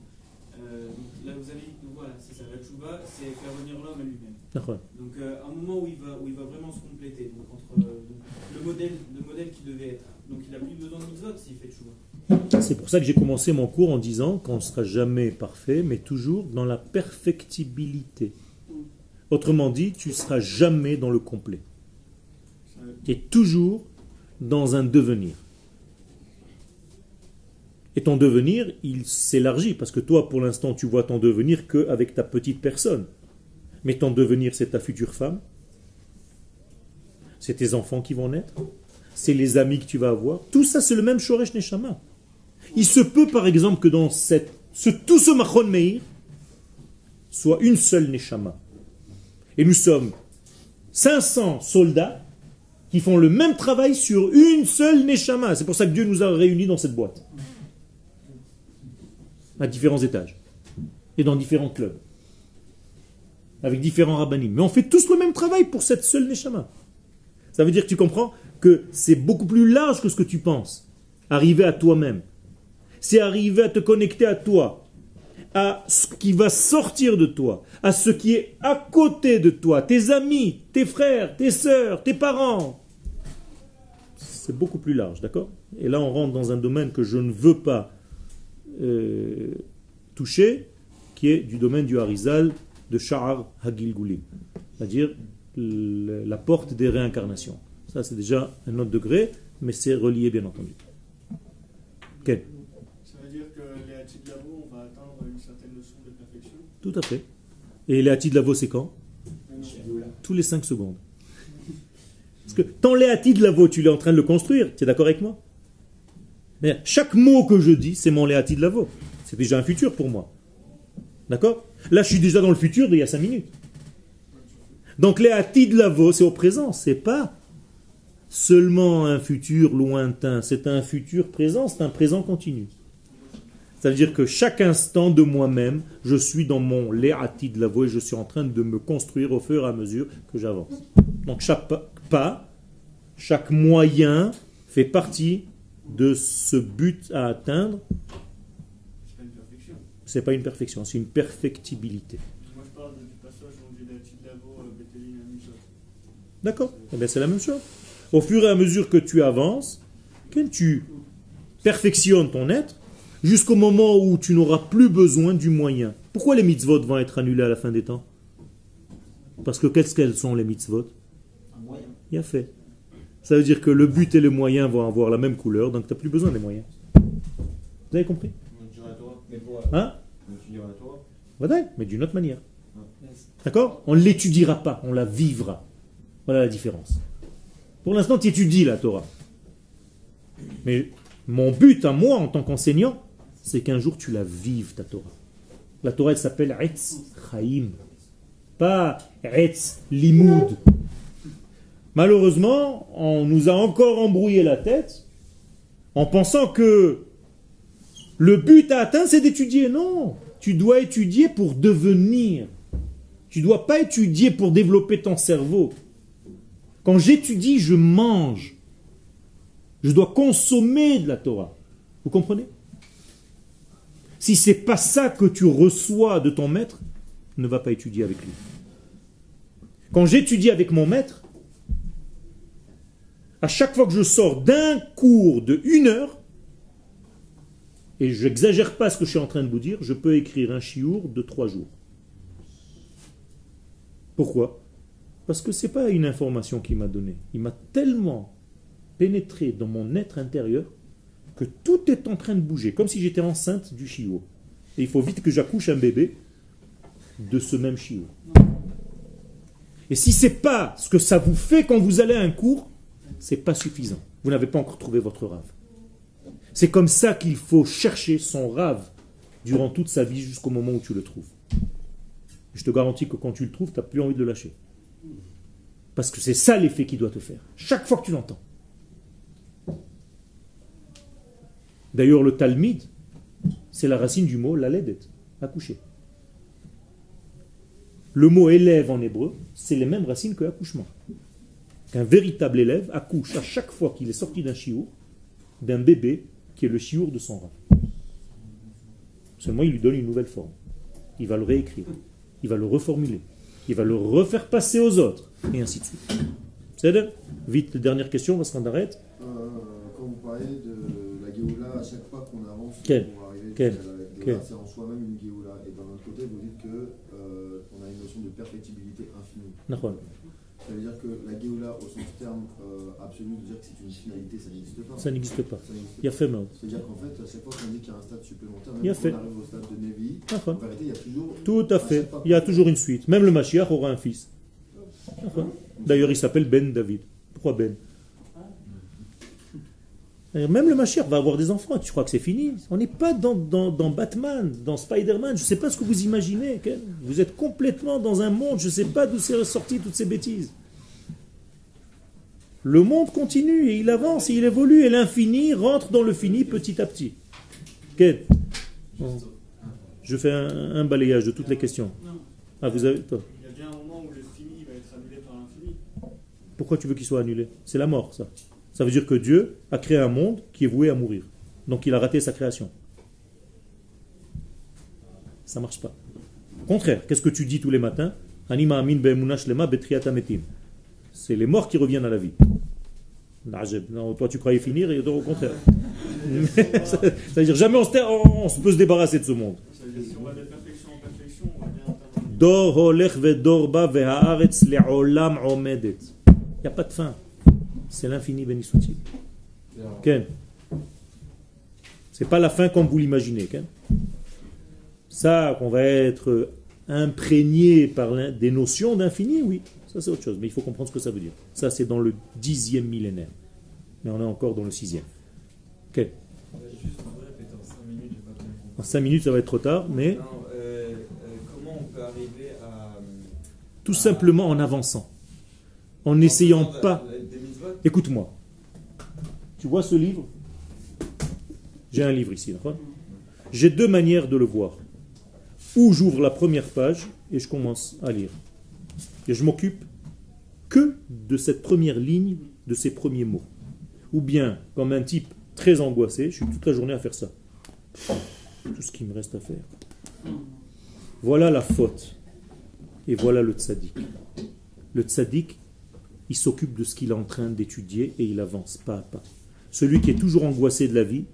Euh, donc, là, vous avez dit, donc, voilà, c'est ça, la chouva, c'est faire revenir l'homme à lui-même. D'accord. Donc, euh, un moment où il, va, où il va vraiment se compléter, donc entre euh, le, modèle, le modèle qui devait être donc il n'a plus besoin de mitzvot s'il fait chouva. C'est pour ça que j'ai commencé mon cours en disant qu'on ne sera jamais parfait, mais toujours dans la perfectibilité. Autrement dit, tu ne seras jamais dans le complet. Tu es toujours dans un devenir. Et ton devenir, il s'élargit, parce que toi, pour l'instant, tu vois ton devenir qu'avec ta petite personne. Mais ton devenir, c'est ta future femme, c'est tes enfants qui vont naître, c'est les amis que tu vas avoir. Tout ça, c'est le même Shoresh Neshama. Il se peut, par exemple, que dans ce, tout ce Machon Meir soit une seule Neshama. Et nous sommes 500 soldats qui font le même travail sur une seule Neshama. C'est pour ça que Dieu nous a réunis dans cette boîte. À différents étages. Et dans différents clubs. Avec différents rabbinim. Mais on fait tous le même travail pour cette seule Neshama. Ça veut dire que tu comprends que c'est beaucoup plus large que ce que tu penses. Arriver à toi-même. C'est arriver à te connecter à toi, à ce qui va sortir de toi, à ce qui est à côté de toi, tes amis, tes frères, tes sœurs, tes parents. C'est beaucoup plus large, d'accord? Et là, on rentre dans un domaine que je ne veux pas euh, toucher, qui est du domaine du Harizal de Sha'ar Hagil c'est-à-dire la porte des réincarnations. Ça, c'est déjà un autre degré, mais c'est relié, bien entendu. Ok. Ça veut dire que les de Lavo, on va atteindre une certaine notion de perfection? Tout à fait. Et les de Lavo, c'est quand? Tous les 5 secondes. Parce que tant les de Lavo, tu es en train de le construire, tu es d'accord avec moi? Mais chaque mot que je dis, c'est mon Léati de Lavo. C'est déjà un futur pour moi. D'accord? Là, je suis déjà dans le futur d'il y a 5 minutes. Donc les de Lavo, c'est au présent, c'est pas seulement un futur lointain, c'est un futur présent, c'est un présent continu. Ça veut dire que chaque instant de moi-même, je suis dans mon léati de la voie et je suis en train de me construire au fur et à mesure que j'avance. Donc chaque pas, chaque moyen fait partie de ce but à atteindre. C'est pas une perfection, c'est une perfectibilité. Moi je parle du passage D'accord, eh c'est la même chose. Au fur et à mesure que tu avances, que tu perfectionnes ton être, jusqu'au moment où tu n'auras plus besoin du moyen. Pourquoi les mitzvot vont être annulés à la fin des temps? Parce que qu'est-ce qu'elles sont les mitzvot? Il y a fait. Ça veut dire que le but et le moyen vont avoir la même couleur, donc tu n'as plus besoin des moyens. Vous avez compris? Hein? Mais d'une autre manière. D'accord? On ne l'étudiera pas, on la vivra. Voilà la différence. Pour l'instant, tu étudies la Torah. Mais mon but à moi en tant qu'enseignant, c'est qu'un jour tu la vives, ta Torah. La Torah, elle s'appelle Etz Chaim, pas Etz Limoud. Malheureusement, on nous a encore embrouillé la tête en pensant que le but à atteindre, c'est d'étudier. Non, tu dois étudier pour devenir. Tu ne dois pas étudier pour développer ton cerveau. Quand j'étudie, je mange. Je dois consommer de la Torah. Vous comprenez? Si c'est pas ça que tu reçois de ton maître, ne va pas étudier avec lui. Quand j'étudie avec mon maître, à chaque fois que je sors d'un cours de une heure, et je n'exagère pas ce que je suis en train de vous dire, je peux écrire un chiour de trois jours. Pourquoi? Parce que ce n'est pas une information qu'il m'a donnée. Il m'a tellement pénétré dans mon être intérieur que tout est en train de bouger, comme si j'étais enceinte du chiot. Et il faut vite que j'accouche un bébé de ce même chiot. Et si c'est pas ce que ça vous fait quand vous allez à un cours, c'est pas suffisant. Vous n'avez pas encore trouvé votre rave. C'est comme ça qu'il faut chercher son rave durant toute sa vie jusqu'au moment où tu le trouves. Je te garantis que quand tu le trouves, tu n'as plus envie de le lâcher. Parce que c'est ça l'effet qu'il doit te faire. Chaque fois que tu l'entends. D'ailleurs, le Talmud, c'est la racine du mot la ledet, accoucher. Le mot élève en hébreu, c'est les mêmes racines que accouchement. Qu'un véritable élève accouche à chaque fois qu'il est sorti d'un chiour, d'un bébé qui est le chiour de son rang. Seulement, il lui donne une nouvelle forme. Il va le réécrire il va le reformuler, il va le refaire passer aux autres, et ainsi de suite. C'est Vite, dernière question, parce qu'on arrête. Euh, quand vous parlez de la Géoula, à chaque fois qu'on avance Quel pour arriver Quel à la c'est en soi-même une Géoula. Et d'un autre côté, vous dites qu'on euh, a une notion de perfectibilité infinie. Ça veut dire que la Géoula, au sens terme euh, absolu, de dire que c'est une finalité, ça n'existe pas. Ça n'existe pas. Il y a fait mal. C'est-à-dire qu'en fait, à chaque fois qu'on dit qu'il y a un stade supplémentaire, même il y a quand fait. on arrive au stade de Nevi, en vérité, il y a toujours. Tout à fait. Il y a toujours une suite. Même le Mashiach aura un fils. D'ailleurs, il s'appelle Ben David. Pourquoi Ben? Même le Mashiach va avoir des enfants. Tu crois que c'est fini? On n'est pas dans, dans, Batman, dans Spider-Man. Je ne sais pas ce que vous imaginez. Vous êtes complètement dans un monde. Je ne sais pas d'où c'est ressorti toutes ces bêtises. Le monde continue et il avance et il évolue et l'infini rentre dans le fini petit à petit. Quel Je fais un, balayage de toutes les questions. Ah, vous avez toi. Il y a bien un moment où le fini va être annulé par l'infini. Pourquoi tu veux qu'il soit annulé? C'est la mort, ça. Ça veut dire que Dieu a créé un monde qui est voué à mourir. Donc il a raté sa création. Ça marche pas. Au contraire, qu'est-ce que tu dis tous les matins? Anima amin c'est les morts qui reviennent à la vie. Non, toi tu croyais finir et au contraire. C'est-à-dire jamais on se, peut se débarrasser de ce monde. Il n'y a pas de fin. C'est l'infini béni soit-il. C'est pas la fin comme vous l'imaginez. Ça, qu'on va être imprégné par des notions d'infini, oui. Ça, c'est autre chose. Mais il faut comprendre ce que ça veut dire. Ça, c'est dans le dixième millénaire. Mais on est encore dans le sixième. Ok. En cinq minutes, ça va être trop tard, mais. Euh, euh, comment on peut arriver à. Tout simplement en avançant. En n'essayant pas. Écoute-moi. Tu vois ce livre? J'ai un livre ici, J'ai deux manières de le voir. Ou j'ouvre la première page et je commence à lire. Et je m'occupe que de cette première ligne, de ces premiers mots. Ou bien, comme un type très angoissé, je suis toute la journée à faire ça. Tout ce qu'il me reste à faire. Voilà la faute. Et voilà le tzaddik. Le tzaddik, il s'occupe de ce qu'il est en train d'étudier et il avance pas à pas. Celui qui est toujours angoissé de la vie,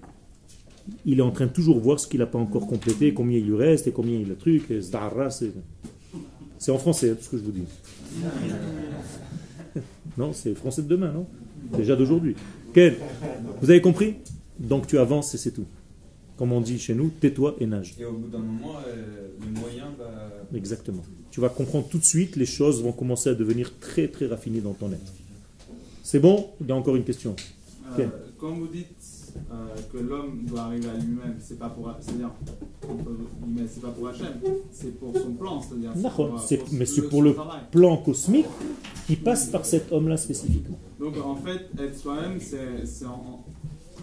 il est en train de toujours voir ce qu'il n'a pas encore complété, combien il lui reste et combien il a de trucs. C'est en français, tout ce que je vous dis. Non, c'est français de demain, non? Déjà d'aujourd'hui. Vous avez compris? Donc tu avances et c'est tout. Comme on dit chez nous, tais-toi et nage. Et au bout d'un moment, euh, le moyen va... Exactement. Tu vas comprendre tout de suite, les choses vont commencer à devenir très très raffinées dans ton être. C'est bon Il y a encore une question. Euh, quand vous dites euh, que l'homme doit arriver à lui-même, c'est pas pour, c'est-à-dire, c'est pas pour Hachem, c'est pour son plan, c'est-à-dire. mais c'est pour le plan cosmique qui passe par cet homme-là spécifiquement. Donc en fait, être soi-même, c'est en,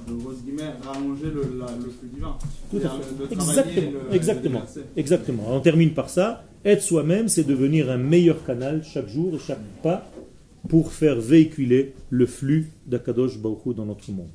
de grosses guillemets, rallonger le, le flux divin. Tout à fait. exactement. exactement. exactement. On termine par ça. Être soi-même, c'est devenir un meilleur canal chaque jour et chaque pas pour faire véhiculer le flux d'Akadosh Baruch dans notre monde.